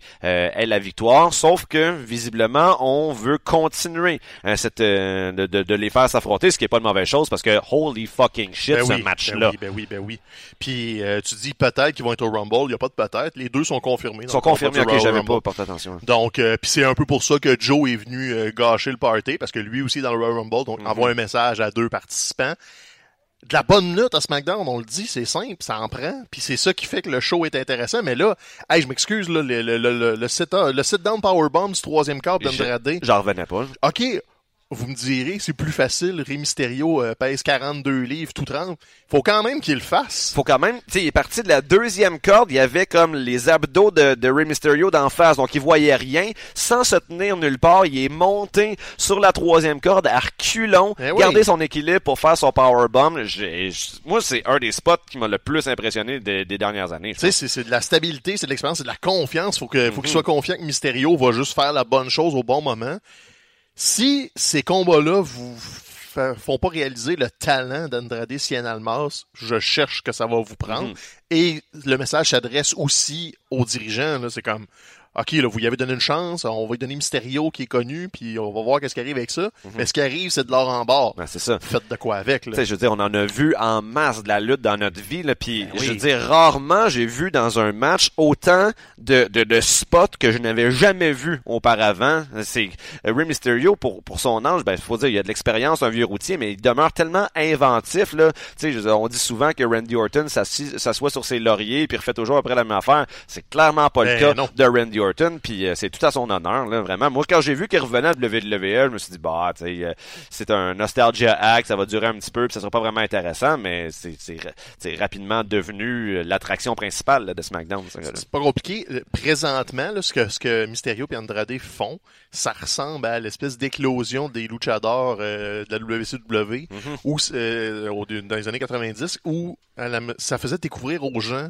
ait la victoire. Sauf que, visiblement, on veut continuer hein, cette, euh, de, de, les faire s'affronter, ce qui est pas une mauvaise chose parce que holy fucking shit, ben ce match-là. Ben oui, ben oui, ben oui. Puis, euh, tu dis peut-être qu'ils vont être au Rumble. Il n'y a pas de peut-être. Les deux sont confirmés. Ils sont confirmés, ok, j'avais pas porté attention. Donc, puis c'est un peu pour ça que Joe est venu euh, gâcher le party parce que lui aussi dans le Royal Rumble, donc envoie mhm. un message à deux participants. De la bonne lutte à SmackDown, on le dit, c'est simple, ça en prend, puis c'est ça qui fait que le show est intéressant. Mais là, hey, je m'excuse, le, le, le, le, sit-down powerbomb du troisième quart d'Andrade. J'en revenais pas. OK, vous me direz, c'est plus facile. Rey Mysterio euh, pèse 42 livres, tout trempe. Faut quand même qu'il le fasse. Faut quand même, tu sais, il est parti de la deuxième corde. Il y avait comme les abdos de, de Rey Mysterio d'en face, donc il voyait rien. Sans se tenir nulle part, il est monté sur la troisième corde à reculons, eh garder son équilibre pour faire son powerbomb. Moi, c'est un des spots qui m'a le plus impressionné des, dernières années. Tu sais, c'est de la stabilité, c'est de l'expérience, c'est de la confiance. Faut que, faut qu'il mhm. soit confiant que Mysterio va juste faire la bonne chose au bon moment. Si ces combats-là vous font pas réaliser le talent d'Andrade Cien Almas, je cherche que ça va vous prendre. Mhm. Et le message s'adresse aussi aux dirigeants. C'est comme, OK, là, vous y avez donné une chance, on va lui donner Mysterio qui est connu, puis on va voir qu'est-ce qui arrive avec ça. Mais ce qui arrive, c'est de l'or en bord. Ben, c'est ça. Faites de quoi avec, là. Je veux dire, on en a vu en masse de la lutte dans notre vie, là, puis Ben oui. je veux dire, rarement j'ai vu dans un match autant de, de, de spots que je n'avais jamais vu auparavant. C'est euh, Rey Mysterio, pour, pour son âge, ben, faut dire, il a de l'expérience, un vieux routier, mais il demeure tellement inventif, là. Tu sais, je veux dire, on dit souvent que Randy Orton s'assoit sur ses lauriers puis refait toujours après la même affaire. C'est clairement pas le Ben cas non. de Randy Orton, puis euh, c'est tout à son honneur, là, vraiment. Moi, quand j'ai vu qu'il revenait à WWE, je me suis dit, bah, tu sais, euh, c'est un nostalgia act, ça va durer un petit peu, puis ça sera pas vraiment intéressant, mais c'est c'est ra- c'est rapidement devenu euh, l'attraction principale là, de SmackDown. C'est pas compliqué. Présentement, là, ce que, ce que Mysterio et Andrade font, ça ressemble à l'espèce d'éclosion des luchadors euh, de la WCW où, au- dans les années 90 où la- ça faisait découvrir aux gens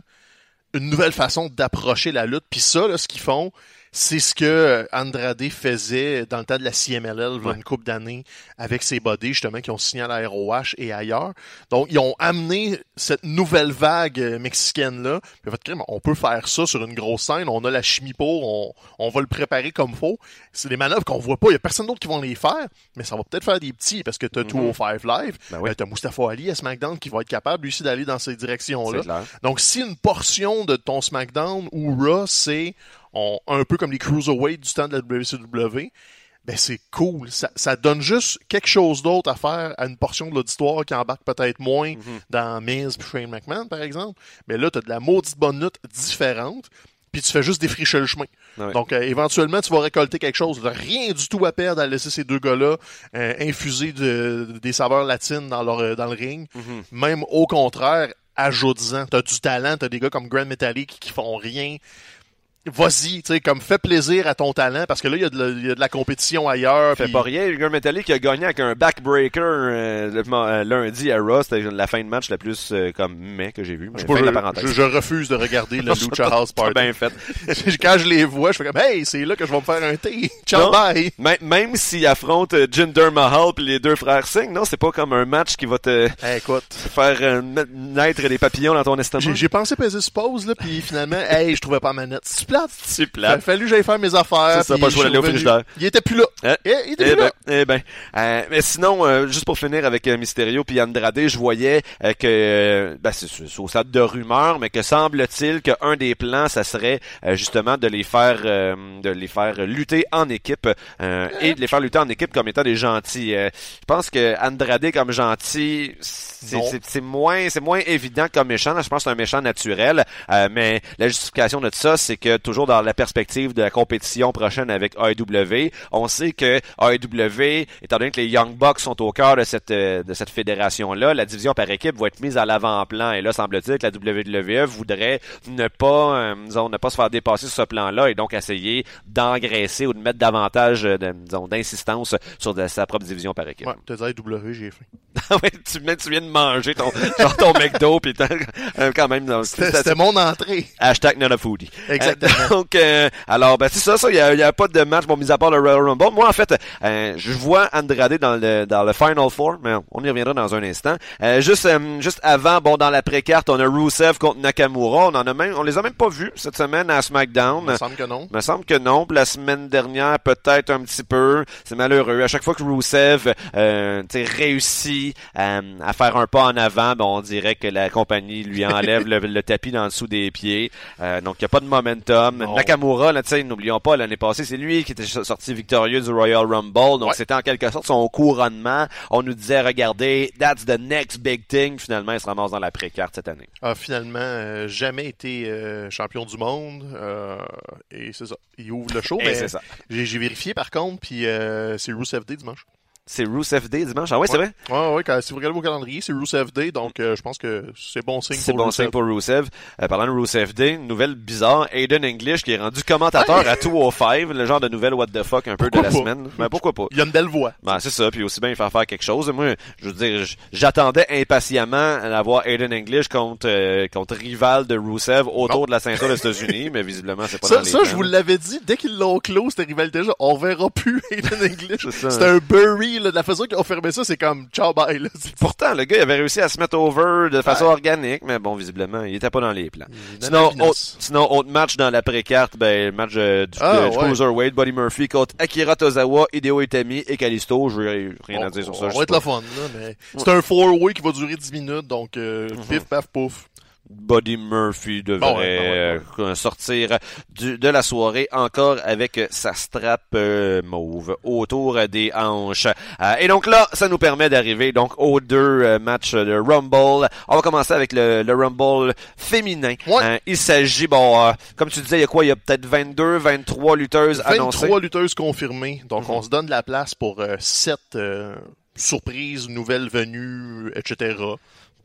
une nouvelle façon d'approcher la lutte. Puis ça, là, ce qu'ils font, c'est ce que euh, Andrade faisait dans le temps de la CMLL, une couple d'années, avec ses bodies, justement, qui ont signé à la ROH et ailleurs. Donc, ils ont amené cette nouvelle vague euh, mexicaine-là. Puis, fait, crime, on peut faire ça sur une grosse scène. On a la chimie pour, on, on va le préparer comme faut. C'est des manœuvres qu'on voit pas. Il y a personne d'autre qui vont les faire, mais ça va peut-être faire des petits, parce que t'as tout au Five Live. Ben oui. Euh, t'as Mustafa Ali à SmackDown qui va être capable, lui aussi, d'aller dans ces directions-là. Donc, si une portion de ton SmackDown ou Raw, c'est on- un peu comme les Cruiserweight du temps de la WCW, ben c'est cool. Ça, ça donne juste quelque chose d'autre à faire à une portion de l'auditoire qui embarque peut-être moins dans Miz puis Shane McMahon, par exemple. Mais là, tu as de la maudite bonne lutte différente, puis tu fais juste défricher le chemin. Ouais. Donc, euh, éventuellement, tu vas récolter quelque chose. Rien du tout à perdre à laisser ces deux gars-là euh, infuser de- des saveurs latines dans, leur, euh, dans le ring. Même au contraire, ajoute-en. T'as du talent, t'as des gars comme Grand Metallic qui font rien. Vas-y, tu sais, comme fais plaisir à ton talent, parce que là, il y, a de la- de compétition ailleurs. Fait puis- pas rien. Igor Metallic a gagné avec un backbreaker euh, le- euh, lundi à Raw. C'était la fin de match la plus euh, comme mai que j'ai vu. Mais Je, fin de la parenthèse. je- je refuse de regarder le Lucha House Party. bien fait. Quand je les vois, je fais comme, hey, c'est là que je vais me faire un thé. Ciao, Non. bye. Même, s'ils affrontent euh, Jinder Mahal puis les deux frères Singh, non, c'est pas comme un match qui va te Hey, écoute, faire euh, na- naître des papillons dans ton estomac. j'ai pensé peser ce pause, là, puis finalement, hey, je trouvais pas ma C'est plate. Il a fallu que j'aille faire mes affaires. C'est ça, pas le choix je suis d'aller au revenu. frigidaire. Il était plus là. Hein? Eh, il était Eh plus ben, là. eh ben. Euh, mais sinon, euh, juste pour finir avec euh, Mysterio puis Andrade, je voyais euh, que, euh, ben, c'est au stade de rumeur, mais que semble-t-il qu'un des plans, ça serait euh, justement de les faire, euh, de les faire lutter en équipe euh, et de les faire lutter en équipe comme étant des gentils. Je pense que Andrade comme gentil, c'est moins, c'est moins évident comme méchant. Là, je pense que c'est un méchant naturel, euh, mais la justification de ça, c'est que toujours dans la perspective de la compétition prochaine avec AEW, on sait que AEW, étant donné que les Young Bucks sont au cœur de cette euh, de cette fédération-là, la division par équipe va être mise à l'avant-plan. Et là, semble-t-il que la WWE voudrait ne pas, euh, disons, ne pas se faire dépasser sur ce plan-là et donc essayer d'engraisser ou de mettre davantage euh, de- disons, d'insistance sur de- sa propre division par équipe. Ouais, t'as dit W, j'ai faim. Ah ouais, tu, viens- tu viens de manger ton, genre ton McDo euh, quand même, dans, C'était c'était mon entrée. Hashtag not a foodie. Exactement. Donc, euh, alors, ben, c'est ça, ça, il y a, y a pas de match, bon, mis à part le Royal Rumble. Moi, en fait, euh, je vois Andrade dans le, dans le Final Four, mais on y reviendra dans un instant. Euh, juste, euh, juste avant, bon, dans la pré-carte, on a Rusev contre Nakamura. On en a même, on les a même pas vus cette semaine à SmackDown. Il me semble que non. Me semble que non. La semaine dernière, peut-être un petit peu. C'est malheureux. À chaque fois que Rusev euh, tu sais, réussit euh, à faire un pas en avant, ben, on dirait que la compagnie lui enlève le, le tapis dans le dessous des pieds. Euh, donc, il n'y a pas de momentum. Non. Nakamura, là, tu sais, n'oublions pas, l'année passée, c'est lui qui était sorti victorieux du Royal Rumble. Donc, Ouais. c'était en quelque sorte son couronnement. On nous disait, regardez, that's the next big thing. Finalement, il se ramasse dans la pré-carte cette année. a finalement euh, jamais été euh, champion du monde. euh, et c'est ça. Il ouvre le show. Mais c'est ça. J'ai vérifié par contre, puis c'est Rusev Day dimanche. C'est Rusev Day dimanche. Ah ouais, c'est vrai? Ouais, ouais, quand, si vous regardez vos calendriers, c'est Rusev Day, donc euh, je pense que c'est bon signe C'est pour bon Rusev. signe pour Rusev. Euh, parlant de Rusev Day, une nouvelle bizarre, Aiden English qui est rendu commentateur à 205, le genre de nouvelle what the fuck un peu Pourquoi de la pas? semaine. Mais pourquoi pas? Il a une belle voix. Ben, c'est ça, puis aussi bien faire faire quelque chose. Moi, je veux dire, j'attendais impatiemment d'avoir Aiden English contre, euh, contre rival de Rusev autour Non. de la ceinture des États-Unis, mais visiblement, c'est pas Ça, dans les ça je vous l'avais dit, dès qu'ils l'ont clos, cette rivalité-là, on verra plus Aiden English. C'est. C'est un bury là, de la façon qu'ils ont fermé ça, c'est comme ciao bye. Là. Pourtant, le gars, il avait réussi à se mettre over de façon organique, mais bon, visiblement, il était pas dans les plans. Sinon, autre, sinon, autre match dans l'après-carte, ben, le match euh, du, ah, Cruiserweight, Buddy Murphy contre Akira Tozawa, Hideo Itami et Kalisto. Je n'ai rien à dire sur ça. On va être la fun, là, mais c'est un four-way qui va durer 10 minutes, donc euh, mhm. pif, paf, pouf. Buddy Murphy devrait euh, sortir du, de la soirée encore avec sa strap euh, mauve autour des hanches. Euh, et donc là, ça nous permet d'arriver donc aux deux matchs de Rumble. On va commencer avec le, le Rumble féminin. il s'agit, bon, comme tu disais, il y a quoi? Il y a peut-être 22, 23 lutteuses annoncées. 23 lutteuses confirmées. Donc mhm. on se donne de la place pour 7 surprises, nouvelles venues, etc.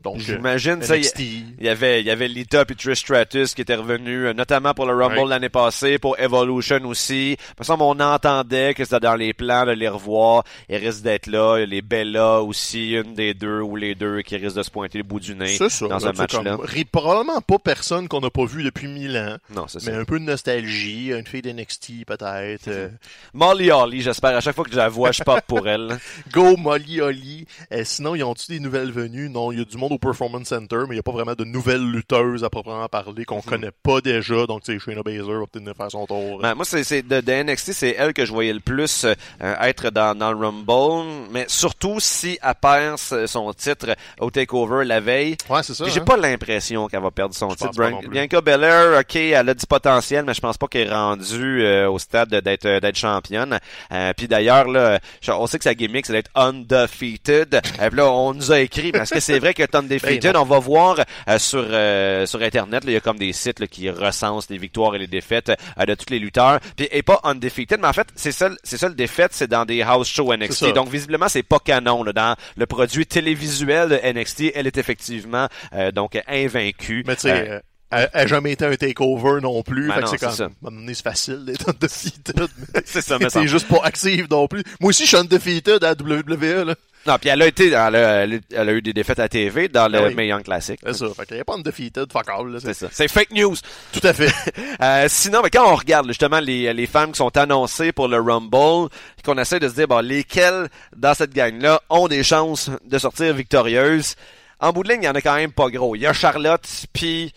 Donc, j'imagine ça. Il y, avait, il y avait Lita et Trish Stratus qui étaient revenus, euh, notamment pour le Rumble l'année passée, pour Evolution aussi. Par exemple, on entendait que c'était dans les plans de les revoir. Ils risquent d'être là. Les Bella aussi, une des deux ou les deux qui risquent de se pointer le bout du nez dans un match-là. Probablement pas personne qu'on n'a pas vu depuis mille ans. Non, c'est ça. Mais un peu de nostalgie, une fille d'NXT peut-être. Euh. Molly Holly, j'espère. À chaque fois que je la vois, je pop pour elle. Go Molly Holly. Euh, sinon, ils ont-tu des nouvelles venues? Non, il y a du monde Performance Center, mais il n'y a pas vraiment de nouvelles lutteuses à proprement parler qu'on mhm. connaît pas déjà. Donc, tu sais, Shayna Baszler va peut-être faire son tour. Ben, moi, c'est de, de, NXT, c'est elle que je voyais le plus euh, être dans, dans le Rumble, mais surtout si elle perd son titre au Takeover la veille. Ouais, c'est ça. J'ai hein. pas l'impression qu'elle va perdre son titre. Bianca Belair, ok, elle a du potentiel, mais je pense pas qu'elle est rendue euh, au stade d'être d'être championne. Euh, puis d'ailleurs, là, on sait que sa gimmick, c'est d'être undefeated. puis là, on nous a écrit, parce que c'est vrai que undefeated. On va voir euh, sur euh, sur internet, il y a comme des sites qui recensent les victoires et les défaites euh, de tous les lutteurs. Puis et pas undefeated, mais en fait, c'est ça c'est ça le défaite, c'est dans des house shows NXT. Donc visiblement, c'est pas canon dans le produit télévisuel de NXT, elle est effectivement donc invaincue. Mais tu sais elle n'a jamais été un takeover non plus. Ben c'est comme, c'est facile d'être undefeated. c'est ça, mais c'est juste pas active non plus. Moi aussi, je suis undefeated à WWE, là. Non, puis elle a été, elle a, elle a, eu des défaites à TV dans le ben Young Classic. C'est ça. Fait qu'elle n'est pas undefeated, fuck all, là. C'est ça. C'est fake news. Tout à fait. euh, sinon, mais quand on regarde, justement, les, les femmes qui sont annoncées pour le Rumble, qu'on essaie de se dire, bon, lesquelles dans cette gang-là ont des chances de sortir victorieuses, en bout de ligne, il y en a quand même pas gros. Il y a Charlotte, puis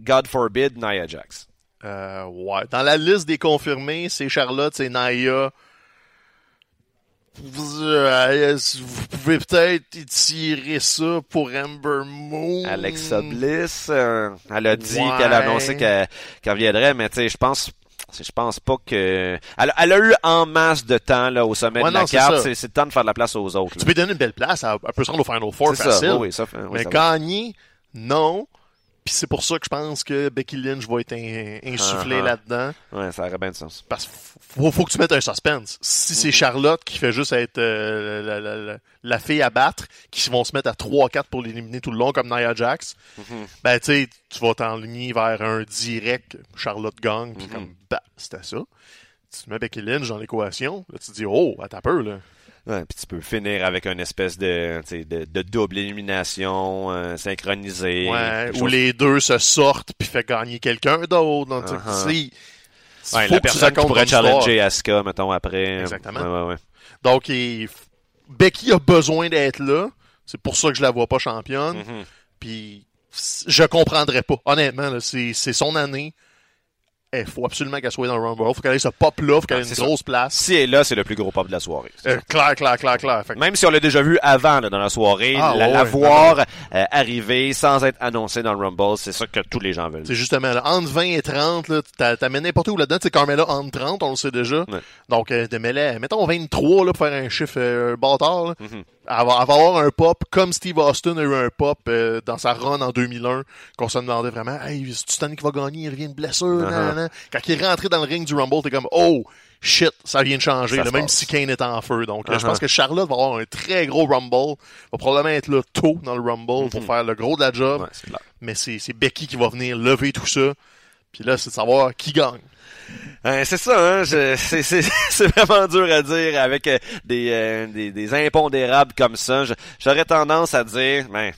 God forbid, Nia Jax. Euh, ouais. Dans la liste des confirmés, c'est Charlotte, c'est Nia. Vous, euh, vous pouvez peut-être étirer ça pour Amber Moon. Alexa Bliss, euh, elle a dit qu'elle a annoncé qu'elle viendrait, mais tu sais, je pense je pense pas que. Elle, elle, a eu en masse de temps là, au sommet de la carte. C'est, le temps de faire de la place aux autres. Tu peux donner une belle place. Elle, peut se rendre au Final Four facile. Ça, oui, ça, oui, mais gagner, non. Puis c'est pour ça que je pense que Becky Lynch va être insufflée uh-huh. là-dedans. Ouais, ça aurait bien de sens. Parce qu'il faut, faut, que tu mettes un suspense. Si c'est mm-hmm. Charlotte qui fait juste être euh, la, la, la, fille à battre, qui vont se mettre à 3-4 pour l'éliminer tout le long comme Nia Jax, mm-hmm. ben tu sais, tu vas t'enligner vers un direct Charlotte gang, puis mm-hmm. comme, bah, c'était ça. Tu mets Becky Lynch dans l'équation, là tu te dis, oh, à ta peur, là. Ouais, puis tu peux finir avec une espèce de, de, de double élimination euh, synchronisée. Ouais, où les deux se sortent puis fait gagner quelqu'un d'autre. Donc, uh -huh. ouais, la personne qui pourrait challenger Asuka, mettons, après. Exactement. Ouais, Donc, Becky a besoin d'être là. C'est pour ça que je la vois pas championne. Mm-hmm. Puis, je comprendrais pas. Honnêtement, c'est son année il eh, faut absolument qu'elle soit dans le Rumble. Il faut qu'elle ait ce pop-là, faut qu'elle ait une grosse place. Si elle est là, c'est le plus gros pop de la soirée. Euh, clair, clair, clair, clair. Même si on l'a déjà vu avant dans la soirée, ah, la, voir euh, arriver sans être annoncée dans le Rumble, c'est ça que tous les gens veulent. C'est justement là, entre 20 et 30, là, t'as mis n'importe où là-dedans. C'est Carmela entre 30, on le sait déjà. Donc, euh, mettons 23 là, pour faire un chiffre bâtard. Elle va, avoir un pop comme Steve Austin a eu un pop euh, dans sa run en 2001 qu'on se demandait vraiment hey c'est Stan qui va gagner? Il revient de blessure uh-huh. quand il est rentré dans le ring du Rumble t'es comme oh shit ça vient de changer. Même si Kane est en feu. Donc je uh-huh. pense que Charlotte va avoir un très gros Rumble. Va probablement être là tôt dans le Rumble pour mm-hmm. faire le gros de la job. Mais c'est Becky qui va venir lever tout ça. Puis là c'est de savoir qui gagne euh, c'est ça, hein, c'est vraiment dur à dire avec euh, des, euh, des, des, impondérables comme ça. J'aurais tendance à dire, ben,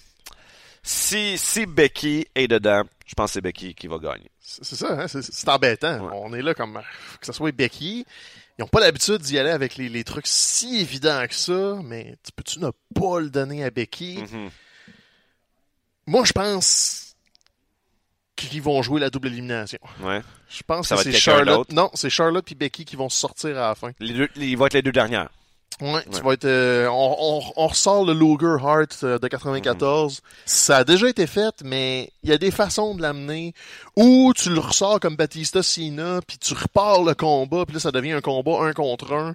si, si Becky est dedans, je pense que c'est Becky qui va gagner. C'est ça, hein, c'est embêtant. On est là comme que ce soit Becky. ils ont pas l'habitude d'y aller avec les, les, trucs si évidents que ça, mais tu peux-tu ne pas le donner à Becky? Mhm. Moi, je pense qu'ils vont jouer la double élimination. Ouais. Je pense Ça que c'est Charlotte. Non, c'est Charlotte et Becky qui vont sortir à la fin. Les deux, ils vont être les deux dernières. Ouais, tu vas être. euh, on, on, on ressort le Luger Heart euh, de 94. Ça a déjà été fait, mais il y a des façons de l'amener. Ou tu le ressors comme Batista Cena, puis tu repars le combat, puis là ça devient un combat un contre un.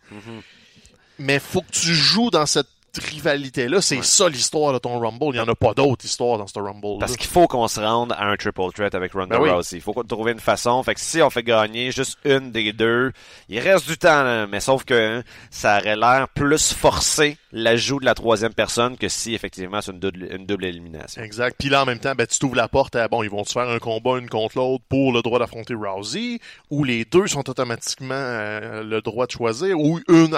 Mais faut que tu joues dans cette rivalité-là. C'est ça l'histoire de ton Rumble. Il y en a pas d'autres histoires dans ce Rumble. Parce qu'il faut qu'on se rende à un triple threat avec Ronda Ben oui. Rousey. Il faut qu'on trouve une façon. Fait que si on fait gagner juste une des deux, il reste du temps, là. mais sauf que hein, ça aurait l'air plus forcé l'ajout de la troisième personne que si effectivement c'est une double, une double élimination. Exact. Puis là, en même temps, ben, tu t'ouvres la porte à, bon, ils vont se faire un combat une contre l'autre pour le droit d'affronter Rousey, ou les deux sont automatiquement euh, le droit de choisir, ou une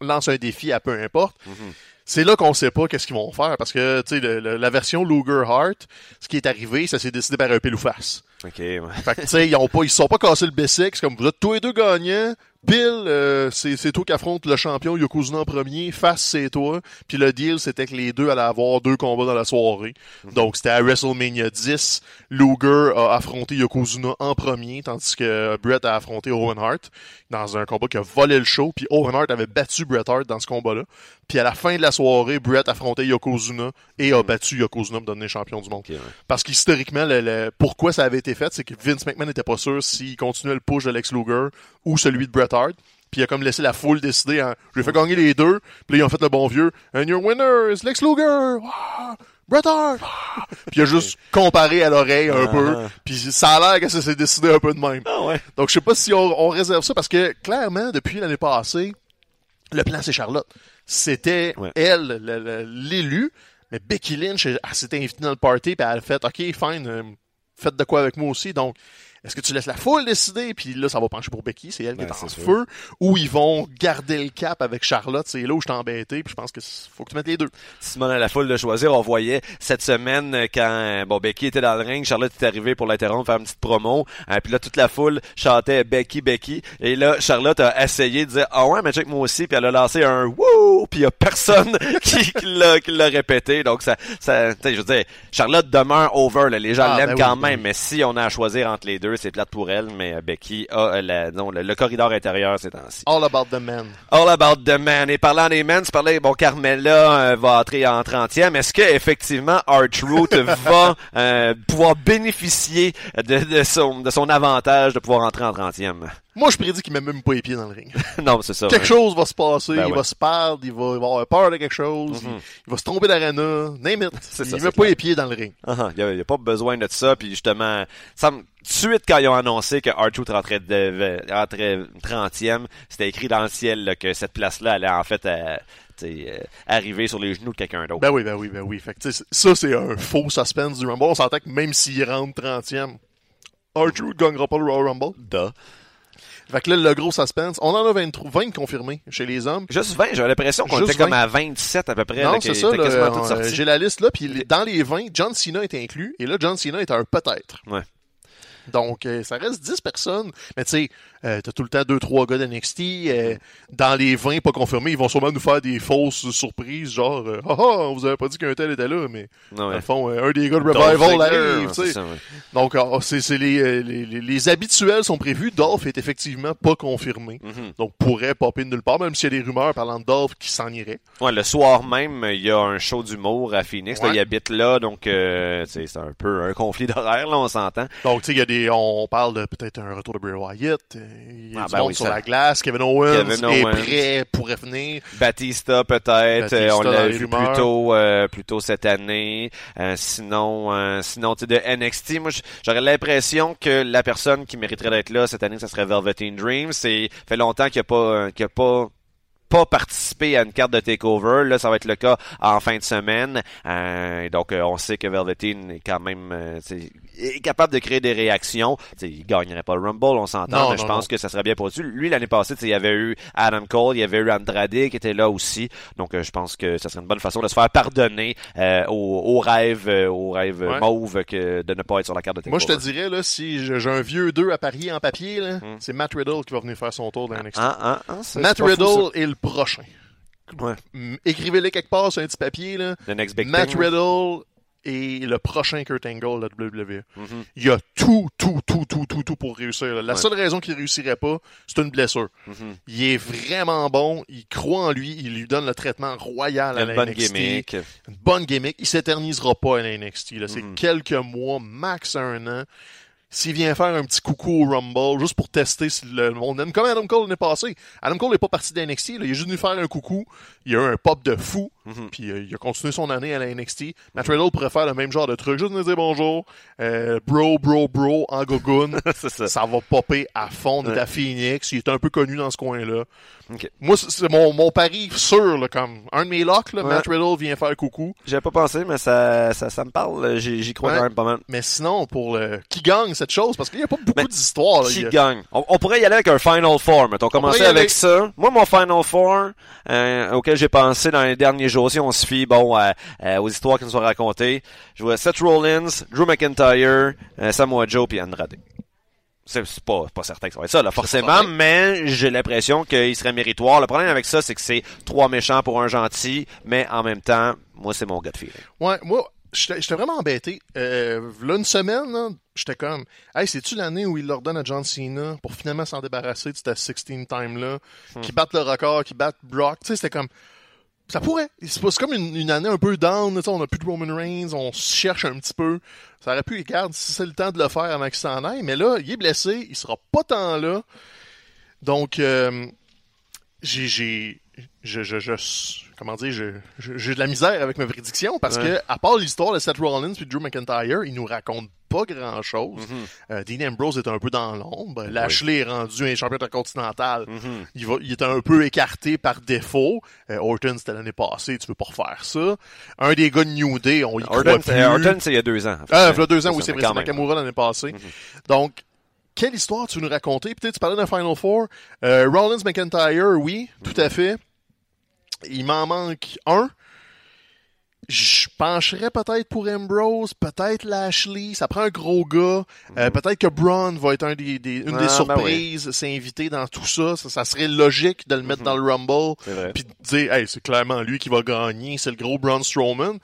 lance un défi à peu importe. C'est là qu'on sait pas qu'est-ce qu'ils vont faire, parce que, tu sais, la version Luger Heart, ce qui est arrivé, ça s'est décidé par un pile ou face. Ok, ouais. Fait que, tu sais, ils ont pas, ils se sont pas cassés le B6, comme vous êtes tous les deux gagnants. Bill, euh, c'est, c'est toi qui affronte le champion Yokozuna en premier. Face, c'est toi. Puis le deal, c'était que les deux allaient avoir deux combats dans la soirée. Donc, c'était à WrestleMania 10. Luger a affronté Yokozuna en premier, tandis que Brett a affronté Owen Hart dans un combat qui a volé le show. Puis Owen Hart avait battu Bret Hart dans ce combat-là. Puis à la fin de la soirée, Brett affrontait Yokozuna et a battu Yokozuna pour devenir champion du monde. Ouais. Parce qu'historiquement, le, le- pourquoi ça avait été fait, c'est que Vince McMahon n'était pas sûr s'il continuait le push de Lex Luger ou celui de Bret Puis il a comme laissé la foule décider. Hein, J'ai fait gagner les deux. Puis ils ont fait le bon vieux. And your winner is Lex Luger. Ah, Bret Hart. Ah. Puis il a juste comparé à l'oreille un peu. Puis ça a l'air que ça s'est décidé un peu de même. Ah ouais. Donc je sais pas si on, on réserve ça parce que clairement, depuis l'année passée, le plan c'est Charlotte. C'était Ouais. elle, le- le- l'élu, mais Becky Lynch, elle, elle s'était invitée dans le party, puis elle a fait, OK, fine, euh, faites de quoi avec moi aussi. Donc, est-ce que tu laisses la foule décider, puis là, ça va pencher pour Becky, c'est elle Ben, qui est en sûr. feu, ou ils vont garder le cap avec Charlotte, c'est là où je suis embêté, puis je pense que faut que tu mettes les deux. Simon à la foule de choisir, on voyait cette semaine euh, quand euh, bon Becky était dans le ring, Charlotte est arrivée pour l'interrompre, faire une petite promo, euh, puis là toute la foule chantait Becky Becky et là Charlotte a essayé de dire ah ouais mais check moi aussi puis elle a lancé un wouh puis il y a personne qui, qui l'a qui l'a répété donc ça ça je veux dire Charlotte demeure over là. les gens Ah, l'aiment ben quand oui, même mais si on a à choisir entre les deux c'est plate pour elle mais euh, Becky a euh, la, non, le, le corridor intérieur ces temps-ci. All about the men. All about the man. Et parlant des men, tu parlais, bon, Carmella euh, va entrer en 30e. Est-ce que effectivement R-Truth va euh, pouvoir bénéficier de, de son, de son avantage de pouvoir entrer en 30e? Moi, je prédis qu'il met même pas les pieds dans le ring. non, c'est ça. quelque ouais. chose va se passer, Ben il ouais. va se perdre, il va, il va avoir peur de quelque chose, il, il va se tromper d'arena, name it. C'est il ça, met pas clair. les pieds dans le ring. Ah, Il n'y a, pas besoin de ça. Puis justement, ça me- suite quand ils ont annoncé que R-Truth rentrait, de, rentrait 30e, c'était écrit dans le ciel là, que cette place-là allait en fait euh, euh, arriver sur les genoux de quelqu'un d'autre. Ben oui, ben oui, ben oui. Fait que, ça, c'est un faux suspense du Rumble. On s'entend que même s'il rentre 30e, R-Truth gagnera pas le Royal Rumble. Duh. Fait que là, le gros suspense, on en a 23, 20 confirmés chez les hommes. Juste 20, j'avais l'impression qu'on était comme 20. à 27 à peu près. Non, c'est ça. euh. J'ai la liste là, puis dans les 20, John Cena est inclus. Et là, John Cena est un peut-être. Ouais. Donc, euh, ça reste 10 personnes. Mais tu sais, euh, t'as tout le temps 2-3 gars d'NXT. euh, dans les 20 pas confirmés, ils vont sûrement nous faire des fausses surprises, genre Ah ah, on vous avait pas dit qu'un tel était là, mais dans ouais. le fond, un des gars de Revival arrive, ouais. Donc, ah, c'est c'est les, les, les, les habituels sont prévus. Dolph est effectivement pas confirmé. Mhm. Donc, pourrait popper de nulle part, même s'il y a des rumeurs parlant de Dolph qui s'en irait. Ouais, le soir même, il y a un show d'humour à Phoenix. Là, il habite là, donc euh, c'est un peu un conflit d'horaire, là, on s'entend. Donc, tu sais, il y a des, on parle de peut-être un retour de Bray Wyatt. Il y a Ah, du ben monde oui, sur ça- la glace. Kevin Owens Kevin est Owens. prêt, pourrait venir. Batista peut-être, euh, on l'a vu rumeurs. plus tôt, euh, plus tôt cette année. Euh, sinon, euh, sinon tu sais, de NXT, moi j'aurais l'impression que la personne qui mériterait d'être là cette année, ça serait Velveteen Dream. C'est fait longtemps qu'il n'y a pas, euh, qu'il a pas pas participé à une carte de takeover. Là, ça va être le cas en fin de semaine. Euh, et donc, euh, on sait que Velveteen est quand même, euh, est capable de créer des réactions. T'sais, il gagnerait pas le Rumble, on s'entend, mais je pense que ça serait bien pour lui. Lui, l'année passée, il y avait eu Adam Cole, il y avait eu Andrade qui était là aussi. Donc, euh, je pense que ça serait une bonne façon de se faire pardonner euh, au, au, rêve, euh, au rêve mauve que de ne pas être sur la carte de Moi, je te dirais, là, si j'ai un vieux 2 à parier en papier, hmm. c'est Matt Riddle qui va venir faire son tour dans NXT. Ah, ah, ah, Matt Riddle est le prochain. Ouais. Écrivez-le quelque part sur un petit papier. Là. Matt Riddle et le prochain Kurt Angle de WWE. Mm-hmm. Il y a tout, tout, tout, tout, tout, tout pour réussir. La seule raison qu'il réussirait pas, c'est une blessure. Mm-hmm. Il est vraiment bon, il croit en lui, il lui donne le traitement royal à la bonne Gimmick. Une bonne gimmick. Il s'éternisera pas à la NXT. C'est mm-hmm. quelques mois, max un an s'il vient faire un petit coucou au Rumble, juste pour tester si le monde aime. Comme Adam Cole l'année passé. Adam Cole n'est pas parti de NXT, il est juste venu faire un coucou. Il a eu un pop de fou. Mhm. Puis euh, il a continué son année à la NXT. Matt Riddle pourrait faire le même genre de truc. Juste nous dire bonjour. Euh, bro, bro, bro, en gogoon. ça. ça. va popper à fond. de la Phoenix. Il est un peu connu dans ce coin-là. Moi, c'est mon, mon pari sûr. Là, comme un de mes locks, là, Matt Riddle vient faire coucou. J'avais pas pensé, mais ça, ça, ça me parle. J'y crois quand même pas mal. Mais sinon, pour le... Qui gagne cette chose? Parce qu'il n'y a pas beaucoup d'histoires. Qui gagne? On, pourrait y aller avec un Final Four. On commençait avec ça. Moi, mon Final Four, euh, auquel j'ai pensé dans les derniers jours, si on se fie bon aux histoires qui nous sont racontées, je vois Seth Rollins, Drew McIntyre, euh, Samoa Joe puis Andrade. C'est pas, pas certain que ça va être ça, là, forcément, mais j'ai l'impression qu'il serait méritoire. Le problème avec ça, c'est que c'est trois méchants pour un gentil, mais en même temps, moi, c'est mon gut feeling. Ouais, moi, j'étais vraiment embêté. Euh, là, une semaine, j'étais comme, hey, c'est-tu l'année où il l'ordonne à John Cena pour finalement s'en débarrasser de cette 16 time-là, hmm. qui battent le record, qui battent Brock? Tu sais, c'était comme, ça pourrait. C'est comme une, année un peu down. On a plus de Roman Reigns, on se cherche un petit peu. Ça aurait pu, regarde, si c'est le temps de le faire avant qu'il s'en aille. Mais là, il est blessé, il sera pas tant là. Donc, euh, j'ai, je, je, je, comment dire, j'ai de la misère avec ma prédiction parce que, à part l'histoire de Seth Rollins puis Drew McIntyre, il nous raconte pas grand chose. Mm-hmm. euh, Dean Ambrose est un peu dans l'ombre. Lashley est rendu un champion intercontinental. Mm-hmm. il, va, il est un peu écarté par défaut. Euh, Orton, c'était l'année passée, tu veux pas refaire ça. Un des gars de New Day, on y Orton, croit plus. Orton, c'est il y a deux ans. Ah, il y a deux ans, oui, c'est vrai, c'est Nakamura l'année passée. Mm-hmm. Donc, quelle histoire tu veux nous raconter? Peut-être tu parlais d'un Final Four. Euh, Rollins McIntyre, oui, tout à fait. Il m'en manque un. Je pencherais peut-être pour Ambrose, peut-être Lashley. Ça prend un gros gars. Euh, mhm. peut-être que Braun va être un des, des une des ah, ben surprises, s'inviter dans tout ça. ça. serait logique de le mettre mhm. dans le Rumble. Puis de dire, hey, c'est clairement lui qui va gagner. C'est le gros Braun Strowman.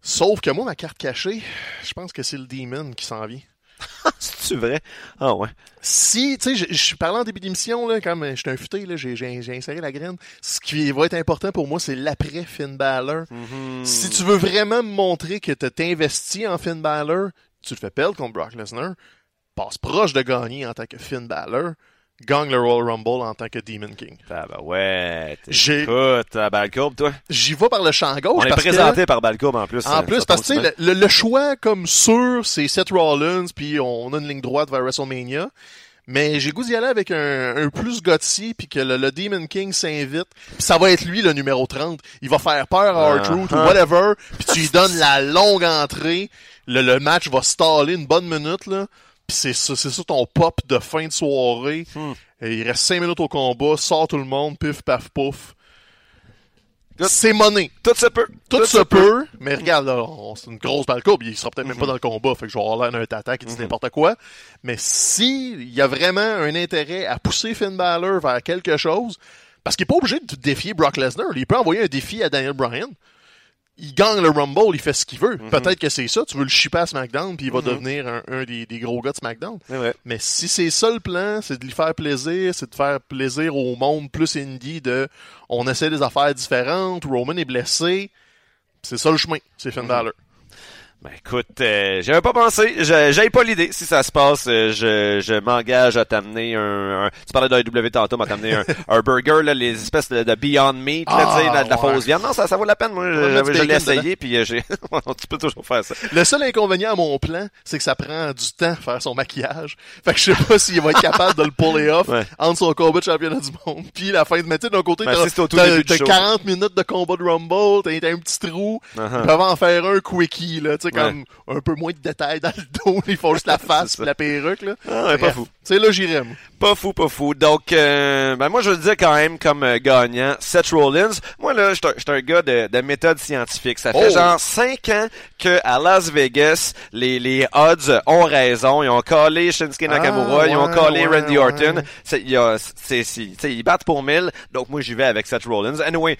Sauf que moi, ma carte cachée, je pense que c'est le Demon qui s'en vient. C'est vrai? Ah ouais. Si, tu sais, je, suis parlant en début d'émission, là, comme j'étais un futé, là, j'ai, inséré la graine. Ce qui va être important pour moi, c'est l'après Finn Balor. Mm-hmm. Si tu veux vraiment me montrer que tu investi en Finn Balor, tu le fais perdre contre Brock Lesnar, passe proche de gagner en tant que Finn Balor, gagne le Royal Rumble en tant que Demon King. Ah bah ouais, écoute, à Balcourbe, toi. J'y vais par le champ gauche. On est présenté par Balcourbe en plus. En plus, parce que le, le, choix comme sûr, c'est Seth Rollins, puis on a une ligne droite vers WrestleMania. Mais j'ai goût d'y aller avec un, un plus gutsy puis que le, Demon King s'invite. Puis ça va être lui le numéro 30. Il va faire peur à R-Truth ou whatever. Puis tu lui donnes la longue entrée. Le, le match va staller une bonne minute là. C'est ça, c'est ça ton pop de fin de soirée. Hmm. il reste 5 minutes au combat, sort tout le monde, pif, paf, pouf. C'est money. Tout se peut. Tout, se, peut. Mais regarde, là, c'est une grosse balle il sera peut-être même pas mhm. dans le combat, fait que je vais avoir l'air d'un tata qui dit mhm. n'importe quoi. Mais si il y a vraiment un intérêt à pousser Finn Balor vers quelque chose, parce qu'il est pas obligé de défier Brock Lesnar, il peut envoyer un défi à Daniel Bryan il gagne le Rumble, il fait ce qu'il veut. Mhm. Peut-être que c'est ça, tu veux le chipper à SmackDown, puis il va mhm. devenir un, des, gros gars de SmackDown. Mais si c'est ça le plan, c'est de lui faire plaisir, c'est de faire plaisir au monde plus indie de on essaie des affaires différentes, Roman est blessé, c'est ça le chemin, c'est Finn mhm. Balor. Ben écoute, euh, j'avais pas pensé, j'avais pas l'idée. Si ça se passe, euh, je, je m'engage à t'amener un, Tu parlais de W tantôt, à t'amener un, un, burger, là, les espèces de, Beyond Meat, là, tu sais, de, la fausse viande. Non, ça, ça vaut la peine. Moi, je, l'ai essayé, puis euh, j'ai. tu peux toujours faire ça. Le seul inconvénient à mon plan, c'est que ça prend du temps à faire son maquillage. Fait que je sais pas s'il va être capable de le puller off entre son combat de championnat du monde, puis la fin de métier d'un côté, ben, t'as 40 minutes de combat de Rumble, t'as un petit trou, uh -huh. en faire un quickie, là, tu sais comme un peu moins de détails dans le dos. Ils font juste la face la perruque. Là. Ah, pas fou. Sais, là, j'irais. Pas fou, pas fou. Donc, euh, ben moi, je le dis quand même comme euh, gagnant, Seth Rollins. Moi, là, je suis un gars de, de, méthode scientifique. Ça fait oh! genre cinq ans que à Las Vegas, les, les odds ont raison. Ils ont collé Shinsuke ah, Nakamura, ils ont collé Randy Orton. C'est, ils battent pour mille. Donc, moi, j'y vais avec Seth Rollins. Anyway,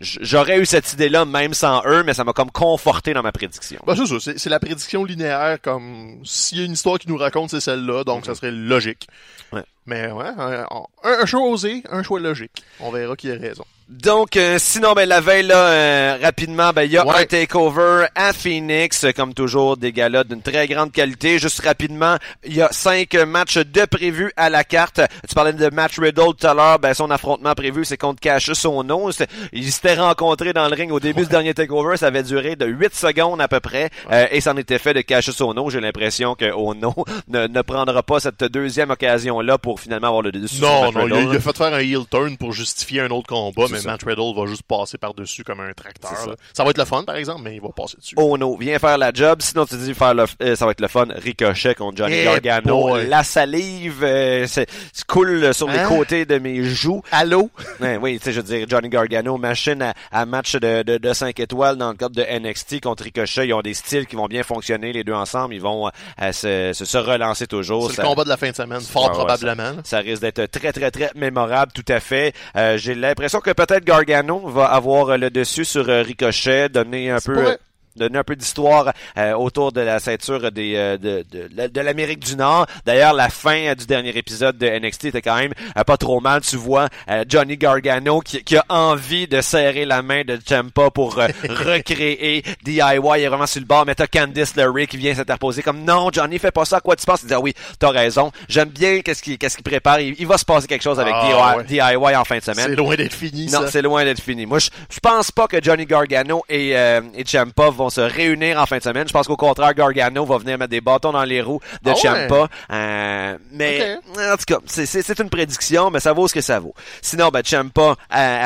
j'aurais eu cette idée-là même sans eux, mais ça m'a comme conforté dans ma prédiction. Ben, c'est ça. C'est la prédiction linéaire comme s'il y a une histoire qui nous raconte, c'est celle-là. Donc, ça serait logique. Ouais. Mais ouais, un, un, choix osé, un choix logique. On verra qui a raison. Donc, euh, sinon, ben, la veille, là, euh, rapidement, ben, il y a un takeover à Phoenix, comme toujours, des galas d'une très grande qualité. Juste rapidement, il y a cinq matchs de prévus à la carte. Tu parlais de match Riddle tout à l'heure, ben, son affrontement prévu, c'est contre son nom. Ils s'étaient rencontrés dans le ring au début du dernier takeover, ça avait duré de 8 secondes à peu près, euh, et ça en était fait de son nom. J'ai l'impression que Ono ne, ne prendra pas cette deuxième occasion-là pour finalement avoir le dessus. Non, non, il, a fait faire un heel turn pour justifier un autre combat, mais Matt Riddle va juste passer par-dessus comme un tracteur. Ça. va être le fun, par exemple, mais il va passer dessus. Oh no, viens faire la job. Sinon, tu dis faire le, euh, ça va être le fun. Ricochet contre Johnny eh, Gargano. La salive, euh, c'est coule sur les hein? côtés de mes joues. Allô? oui, tu sais, je veux dire, Johnny Gargano, machine à, match de, de, de 5 étoiles dans le cadre de NXT contre Ricochet. Ils ont des styles qui vont bien fonctionner. Les deux ensemble, ils vont euh, se, se, relancer toujours. C'est le combat de la fin de semaine, fort probablement. Ça, risque d'être très, très, très mémorable, tout à fait. J'ai l'impression que peut-être Gargano va avoir le dessus sur euh, Ricochet, donner un peu donner un peu d'histoire euh, autour de la ceinture des, euh, de, de, de l'Amérique du Nord. D'ailleurs, la fin euh, du dernier épisode de NXT était quand même pas trop mal. Tu vois Johnny Gargano qui, qui, a envie de serrer la main de Ciampa pour recréer DIY. Il est vraiment sur le bord, mais t'as Candice LeRae qui vient s'interposer comme non, Johnny, fais pas ça. Quoi tu penses? Il dit ah oui, t'as raison. J'aime bien qu'est-ce qu'il qu'est-ce qu'il prépare. Il, va se passer quelque chose avec ah, DIY, en fin de semaine. C'est loin d'être fini. Non, c'est loin d'être fini. Moi, je, je pense pas que Johnny Gargano et, et Ciampa vont se réunir en fin de semaine. Je pense qu'au contraire, Gargano va venir mettre des bâtons dans les roues de ah Ciampa. Euh, mais en tout cas, c'est une prédiction, mais ça vaut ce que ça vaut. Sinon, ben, Ciampa euh,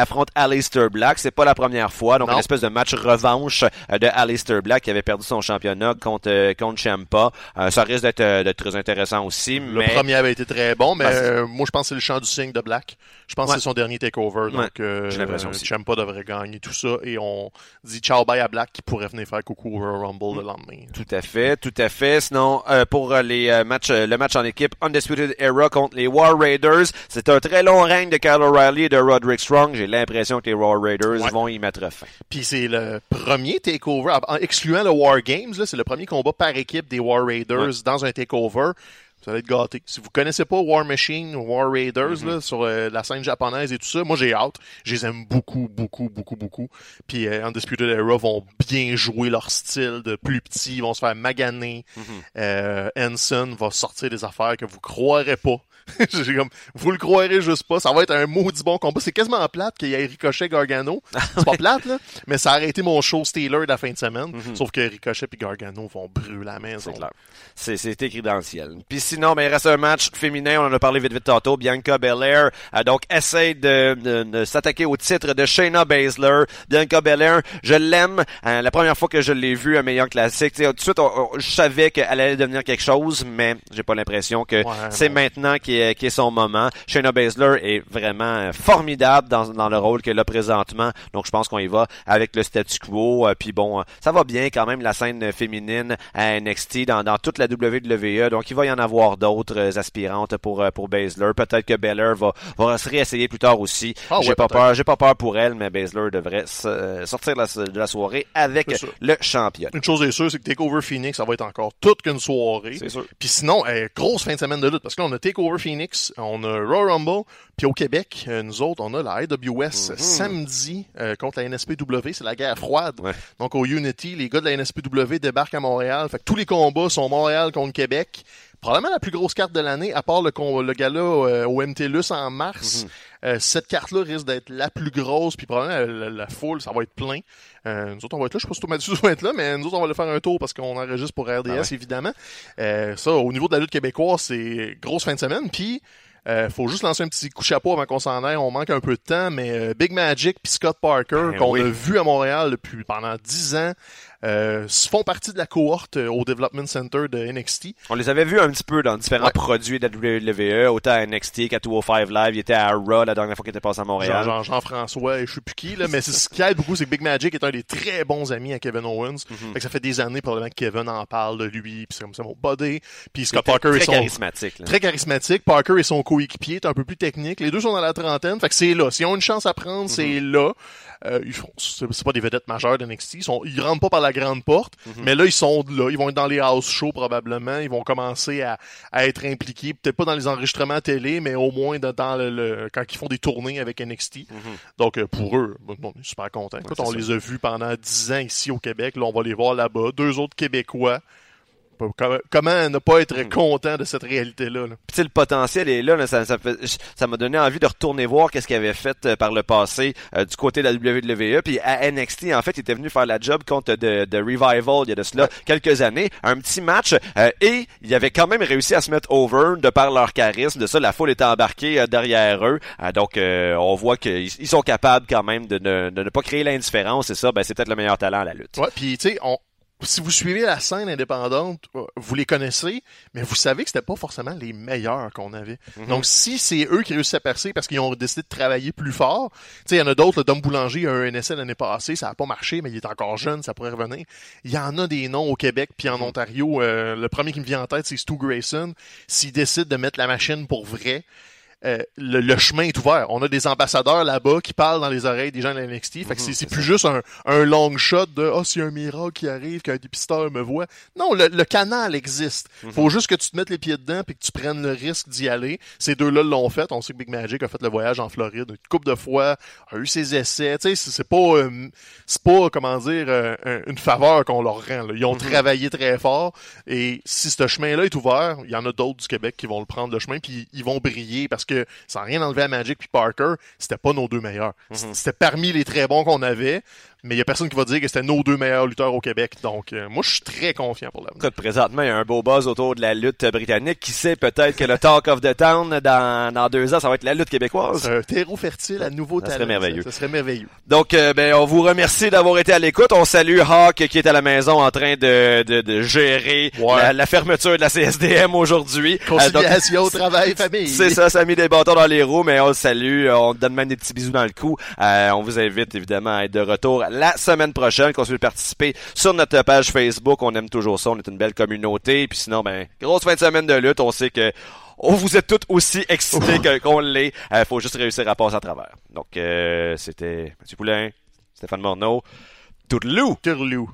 affronte Aleister Black. C'est pas la première fois. Donc, une espèce de match revanche euh, de Aleister Black qui avait perdu son championnat contre, contre Ciampa. ça risque d'être très intéressant aussi. Le premier avait été très bon, mais ben, moi, je pense que c'est le champ du signe de Black. Je pense que c'est son dernier takeover. Donc, J'ai l'impression Ciampa devrait gagner tout ça. Et on dit ciao bye à Black qui pourrait venir faire coucou au Rumble le lendemain. Tout à fait, tout à fait. Sinon, euh, pour euh, les euh, matchs, le match en équipe Undisputed Era contre les War Raiders, c'est un très long règne de Kyle O'Reilly et de Roderick Strong. J'ai l'impression que les War Raiders vont y mettre fin. Puis c'est le premier takeover, en excluant le War Games, c'est le premier combat par équipe des War Raiders dans un takeover vous allez être gâtés. Si vous connaissez pas War Machine ou War Raiders là, mhm. sur euh, la scène japonaise et tout ça, moi j'ai hâte. Je les aime beaucoup, beaucoup, beaucoup, beaucoup. Puis euh, Undisputed Era vont bien jouer leur style de plus petits, ils vont se faire maganer. Mm va sortir des affaires que vous croirez pas. J'ai comme, vous le croirez juste pas. Ça va être un maudit bon combat. C'est quasiment plate qu'il y ait Ricochet Gargano. C'est pas plate, là. Mais ça a arrêté mon show Steeler de la fin de semaine. Mhm. Sauf que Ricochet et Gargano vont brûler la maison. C'est clair. C'est écrit dans le ciel. Puis sinon, il reste un match féminin. On en a parlé vite vite tantôt. Bianca Belair a donc essaie de, de, s'attaquer au titre de Shayna Baszler. Bianca Belair, je l'aime. Euh, la première fois que je l'ai vue à meilleur classique, tout de suite, je savais qu'elle allait devenir quelque chose, mais j'ai pas l'impression que c'est maintenant qu'il qui est son moment. Shayna Baszler est vraiment euh, formidable dans, dans le rôle qu'elle a présentement. Donc, je pense qu'on y va avec le statu quo. Euh, puis bon, euh, ça va bien quand même la scène féminine à NXT dans, dans toute la WWE. Donc, il va y en avoir d'autres aspirantes pour pour Baszler. Peut-être que Baszler va, va se réessayer plus tard aussi. Ah j'ai pas peur, j'ai pas peur pour elle, mais Baszler devrait sortir de la, soirée avec le champion. Une chose est sûre, c'est que Takeover Phoenix, ça va être encore toute qu'une soirée. C'est sûr. Puis sinon, grosse fin de semaine de lutte parce que là, on a Takeover Phoenix, on a Royal Rumble, puis au Québec, euh, nous autres, on a la AWS mhm. samedi euh, contre la NSPW, c'est la guerre froide. Donc au Unity, les gars de la NSPW débarquent à Montréal. Fait que tous les combats sont Montréal contre Québec. Probablement la plus grosse carte de l'année, à part le, le gala euh, au MTLUS en mars. Mhm. cette carte-là risque d'être la plus grosse, puis probablement la, foule, ça va être plein. nous autres, on va être là. Je sais pas si tout Mathieu va être là, mais nous autres, on va aller faire un tour parce qu'on enregistre pour RDS, ah évidemment. ça, au niveau de la lutte québécoise, c'est grosse fin de semaine. Puis, euh, faut juste lancer un petit coup de chapeau avant qu'on s'en aille. On manque un peu de temps, mais euh, Big Magic puis Scott Parker, ben qu'on a vu à Montréal depuis pendant dix ans, euh, font partie de la cohorte euh, au Development Center de NXT. On les avait vus un petit peu dans différents produits de la WWE, autant à NXT qu'à 205 Live. Il était à Raw la dernière fois qu'il était passé à Montréal. Jean, Jean, françois et je sais plus qui, là, mais ce qui aide beaucoup, c'est que Big Magic est un des très bons amis à Kevin Owens. Mhm. fait que ça fait des années probablement que Kevin en parle de lui, puis c'est comme ça mon buddy. Puis Scott Parker très est son... charismatique. Très charismatique. Parker et son coéquipier est un peu plus technique. Les deux sont dans la trentaine, fait que c'est là. S'ils ont une chance à prendre, mhm. c'est là. Euh, ils font, c'est pas des vedettes majeures de NXT. Ils, sont, ils rentrent pas par la grande porte, mhm. mais là, ils sont là. Ils vont être dans les house shows probablement. Ils vont commencer à, à être impliqués. Peut-être pas dans les enregistrements télé, mais au moins dans, le, quand ils font des tournées avec NXT. Mhm. Donc, euh, pour eux, on est super contents. Écoute, on les a vus pendant dix ans ici au Québec. Là, on va les voir là-bas. Deux autres Québécois. Comment ne pas être hmm. content de cette réalité-là? Là? le potentiel est là. ça, ça, m'a donné envie de retourner voir qu'est-ce qu'il avait fait euh, par le passé euh, du côté de la WWE. Puis à NXT, en fait, il était venu faire la job contre de, de Revival il y a de cela quelques années. Un petit match. Euh, et il avait quand même réussi à se mettre over de par leur charisme. De ça, la foule était embarquée derrière eux. donc, on voit qu'ils sont capables quand même de ne, de ne pas créer l'indifférence. Et ça, ben, c'est peut-être le meilleur talent à la lutte. Ouais, puis tu sais, on, si vous suivez la scène indépendante, euh, vous les connaissez, mais vous savez que c'était pas forcément les meilleurs qu'on avait. Mhm. Donc, si c'est eux qui réussissent à percer parce qu'ils ont décidé de travailler plus fort, tu sais, il y en a d'autres, le Dom Boulanger a un essai l'année passée, ça a pas marché, mais il est encore jeune, ça pourrait revenir. Il y en a des noms au Québec puis en mhm. Ontario. Euh, le premier qui me vient en tête, c'est Stu Grayson. S'il décide de mettre la machine pour vrai, euh, le, chemin est ouvert. On a des ambassadeurs là-bas qui parlent dans les oreilles des gens de l'NXT. Fait que c'est, mhm, plus juste un, un, long shot de oh c'est un miracle qui arrive qu'un dépisteur me voit. Non, le, le canal existe. Mhm. Faut juste que tu te mettes les pieds dedans puis que tu prennes le risque d'y aller. Ces deux-là l'ont fait. On sait que Big Magic a fait le voyage en Floride une couple de fois, a eu ses essais. Tu sais, c'est pas euh, c'est pas comment dire euh, une faveur qu'on leur rend. Ils ont mhm. travaillé très fort et si ce chemin-là est ouvert, il y en a d'autres du Québec qui vont le prendre le chemin puis ils vont briller parce que sans rien enlever à Magic puis Parker, c'était pas nos deux meilleurs. Mhm. C'était parmi les très bons qu'on avait, mais il y a personne qui va dire que c'était nos deux meilleurs lutteurs au Québec. Donc, euh, moi, je suis très confiant pour l'avenir. Présentement, il y a un beau buzz autour de la lutte britannique. Qui sait peut-être que le Talk of the Town, dans, dans deux ans, ça va être la lutte québécoise. Un terreau fertile à nouveau ça Serait merveilleux. Ça, serait merveilleux. Donc, euh, ben, on vous remercie d'avoir été à l'écoute. On salue Hawk qui est à la maison en train de, de, de gérer la, fermeture de la CSDM aujourd'hui. Euh, Conciliation, au travail, famille. C'est ça, ça a mis des bâtons dans les roues, mais on le salue. On donne même des petits bisous dans le cou. on vous invite évidemment à être de retour la semaine prochaine continuez participer sur notre page Facebook. On aime toujours ça. On est une belle communauté. Puis sinon, ben, grosse fin de semaine de lutte. On sait que on vous êtes tous aussi excités qu'on l'est. Il euh, faut juste réussir à passer à travers. Donc, euh, c'était Mathieu Poulain, Stéphane Morneau. Tourlou! Tourlou!